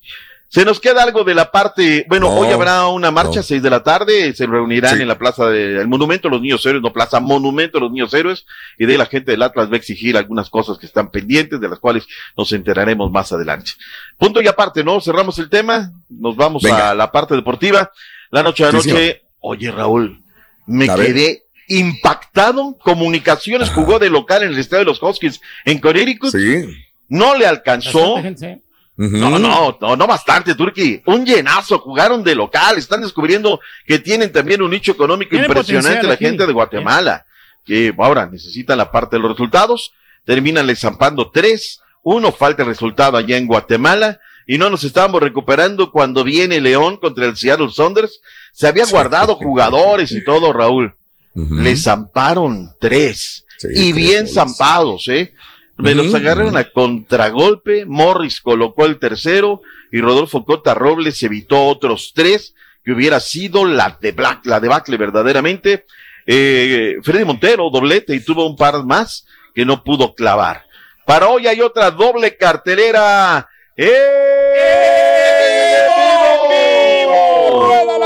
Se nos queda algo de la parte, bueno, No, hoy habrá una marcha, no. seis de la tarde, se reunirán Sí. en la plaza del Monumento de los Niños Héroes, no plaza Monumento de los Niños Héroes, y de ahí la gente del Atlas va a exigir algunas cosas que están pendientes, de las cuales nos enteraremos más adelante. Punto y aparte, ¿no? Cerramos el tema, nos vamos Venga. a la parte deportiva. La noche a Sí, noche, señor. oye Raúl, me A ver. quedé impactado. Comunicaciones jugó de local en el estadio de los Huskies en Connecticut. Sí. No le alcanzó. No, no, no, no bastante, Turki. Un llenazo, jugaron de local, están descubriendo que tienen también un nicho económico impresionante la aquí. gente de Guatemala, que ahora necesitan la parte de los resultados, terminan zampando tres, uno falta el resultado allá en Guatemala, y no nos estábamos recuperando cuando viene León contra el Seattle Saunders, se había guardado jugadores y todo, Raúl. Ujú. Le zamparon tres, Sí, y bien zampados, ¿eh? Me los agarraron a contragolpe, Morris colocó el tercero y Rodolfo Cota Robles evitó otros tres, que hubiera sido la de Black, la debacle verdaderamente. Eh, Freddy Montero, doblete, y tuvo un par más que no pudo clavar. Para hoy hay otra doble cartelera. ¡Eh!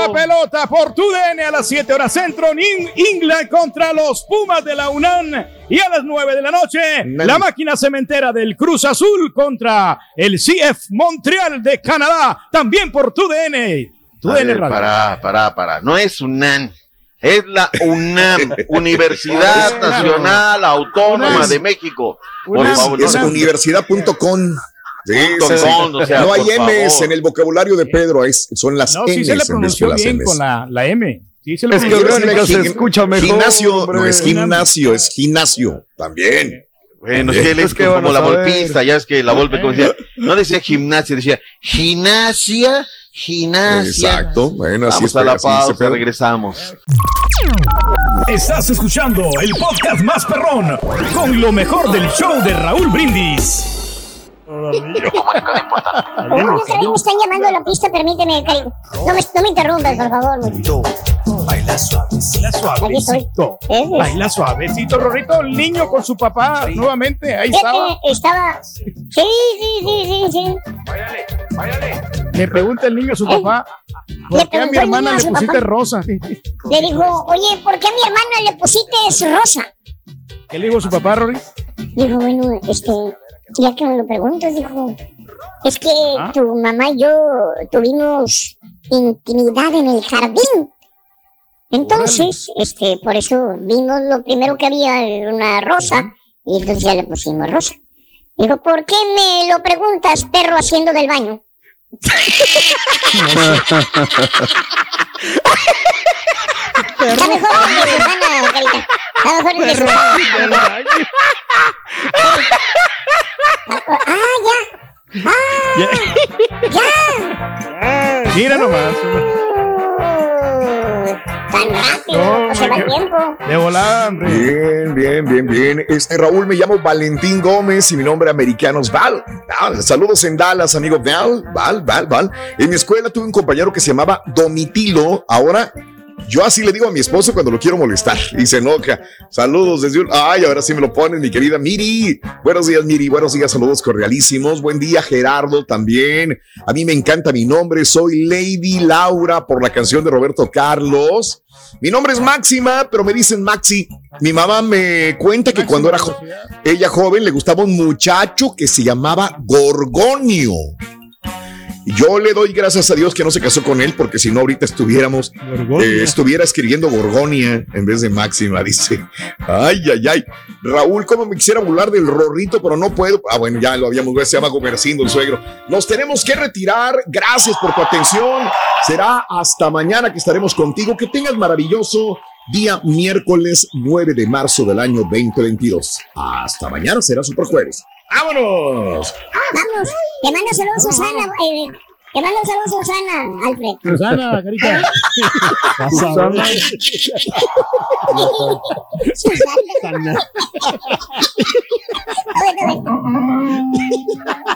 La pelota por TUDN a las 7 horas centro. Nin- England contra los Pumas de la UNAM. Y a las 9 de la noche, la máquina cementera del Cruz Azul contra el CF Montreal de Canadá. También por TUDN. TUDN ver, Radio. Pará, pará, pará. No es UNAM. Es la UNAM, (laughs) Universidad Nacional Autónoma UNAM. de México. Por Es, favor, es universidad.com. Sí, Punto sí, sí. com, o sea, no hay M's favor. en el vocabulario de Pedro, es- son las No, N's sí se le pronunció las bien M's. con la, la M. Sí se le Es que se escucha mejor, Gimnasio, hombre. no es gimnasio, es gimnasio también. Bueno, es que él es que como la saber. volpista, ya es que la volpe, como decía, no decía gimnasia, decía gimnasia, gimnasia. Exacto, bueno, así Vamos es. a la pausa, regresamos. Estás escuchando el podcast más perrón con lo mejor del show de Raúl Brindis. (laughs) Uy, caray, me están llamando a la pista, permíteme, caray. No me, no me interrumpas, por favor. muchacho. Baila suavecito. Aquí estoy. ¿Eh? Baila suavecito, Rorrito. El niño con su papá nuevamente. Ahí estaba. estaba. Sí, sí, sí, sí, sí. Le pregunta el niño a su papá. Le ¿Por qué a mi hermana le pusiste papá. rosa? Le dijo, oye, ¿por qué a mi hermana le pusiste rosa? ¿Qué le dijo su papá, Rory? Dijo, bueno, este, ya que me lo preguntas, dijo, es que ¿Ah? tu mamá y yo tuvimos intimidad en el jardín. Entonces, este, por eso vimos lo primero que había, era una rosa, y entonces ya le pusimos rosa. Dijo, ¿por qué me lo preguntas, perro haciendo del baño? (laughs) (laughs) Mejor de Susana, Carita. Está mejor el de Susana. Ah, ya. Ah, ya. Mira nomás. Tan rápido, No, no se va el hombre. tiempo. De volada, hombre. Bien, bien, bien, bien. Este Raúl, me llamo Valentín Gómez y mi nombre americano es Val. Val. Saludos en Dallas, amigo Val, Val, Val, Val. En mi escuela tuve un compañero que se llamaba Domitilo. Ahora yo así le digo a mi esposo cuando lo quiero molestar y se enoja. Saludos desde un. Ay, ahora sí me lo ponen, mi querida Miri. Buenos días, Miri. Buenos días, saludos cordialísimos. Buen día, Gerardo, también. A mí me encanta mi nombre. Soy Lady Laura por la canción de Roberto Carlos. Mi nombre es Máxima, pero me dicen Maxi. Mi mamá me cuenta que cuando era jo- ella joven le gustaba un muchacho que se llamaba Gorgonio. Yo le doy gracias a Dios que no se casó con él, porque si no, ahorita estuviéramos, eh, estuviera escribiendo Gorgonia en vez de Máxima, (laughs) dice. Ay, ay, ay. Raúl, cómo me quisiera burlar del rorrito, pero no puedo. Ah, bueno, ya lo habíamos visto, se llama Gomercindo, el suegro. Nos tenemos que retirar. Gracias por tu atención. Será hasta mañana que estaremos contigo. Que tengas maravilloso día miércoles 9 de marzo del año 2022. Hasta mañana, será super jueves. ¡Vámonos! Vamos, te mando saludos, Susana. Eh, te mando saludos, Susana, Alfred. Susana, carita. Susana. Susana. A ver, a ver.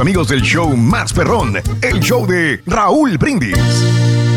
amigos del show más perrón, el show de Raúl Brindis.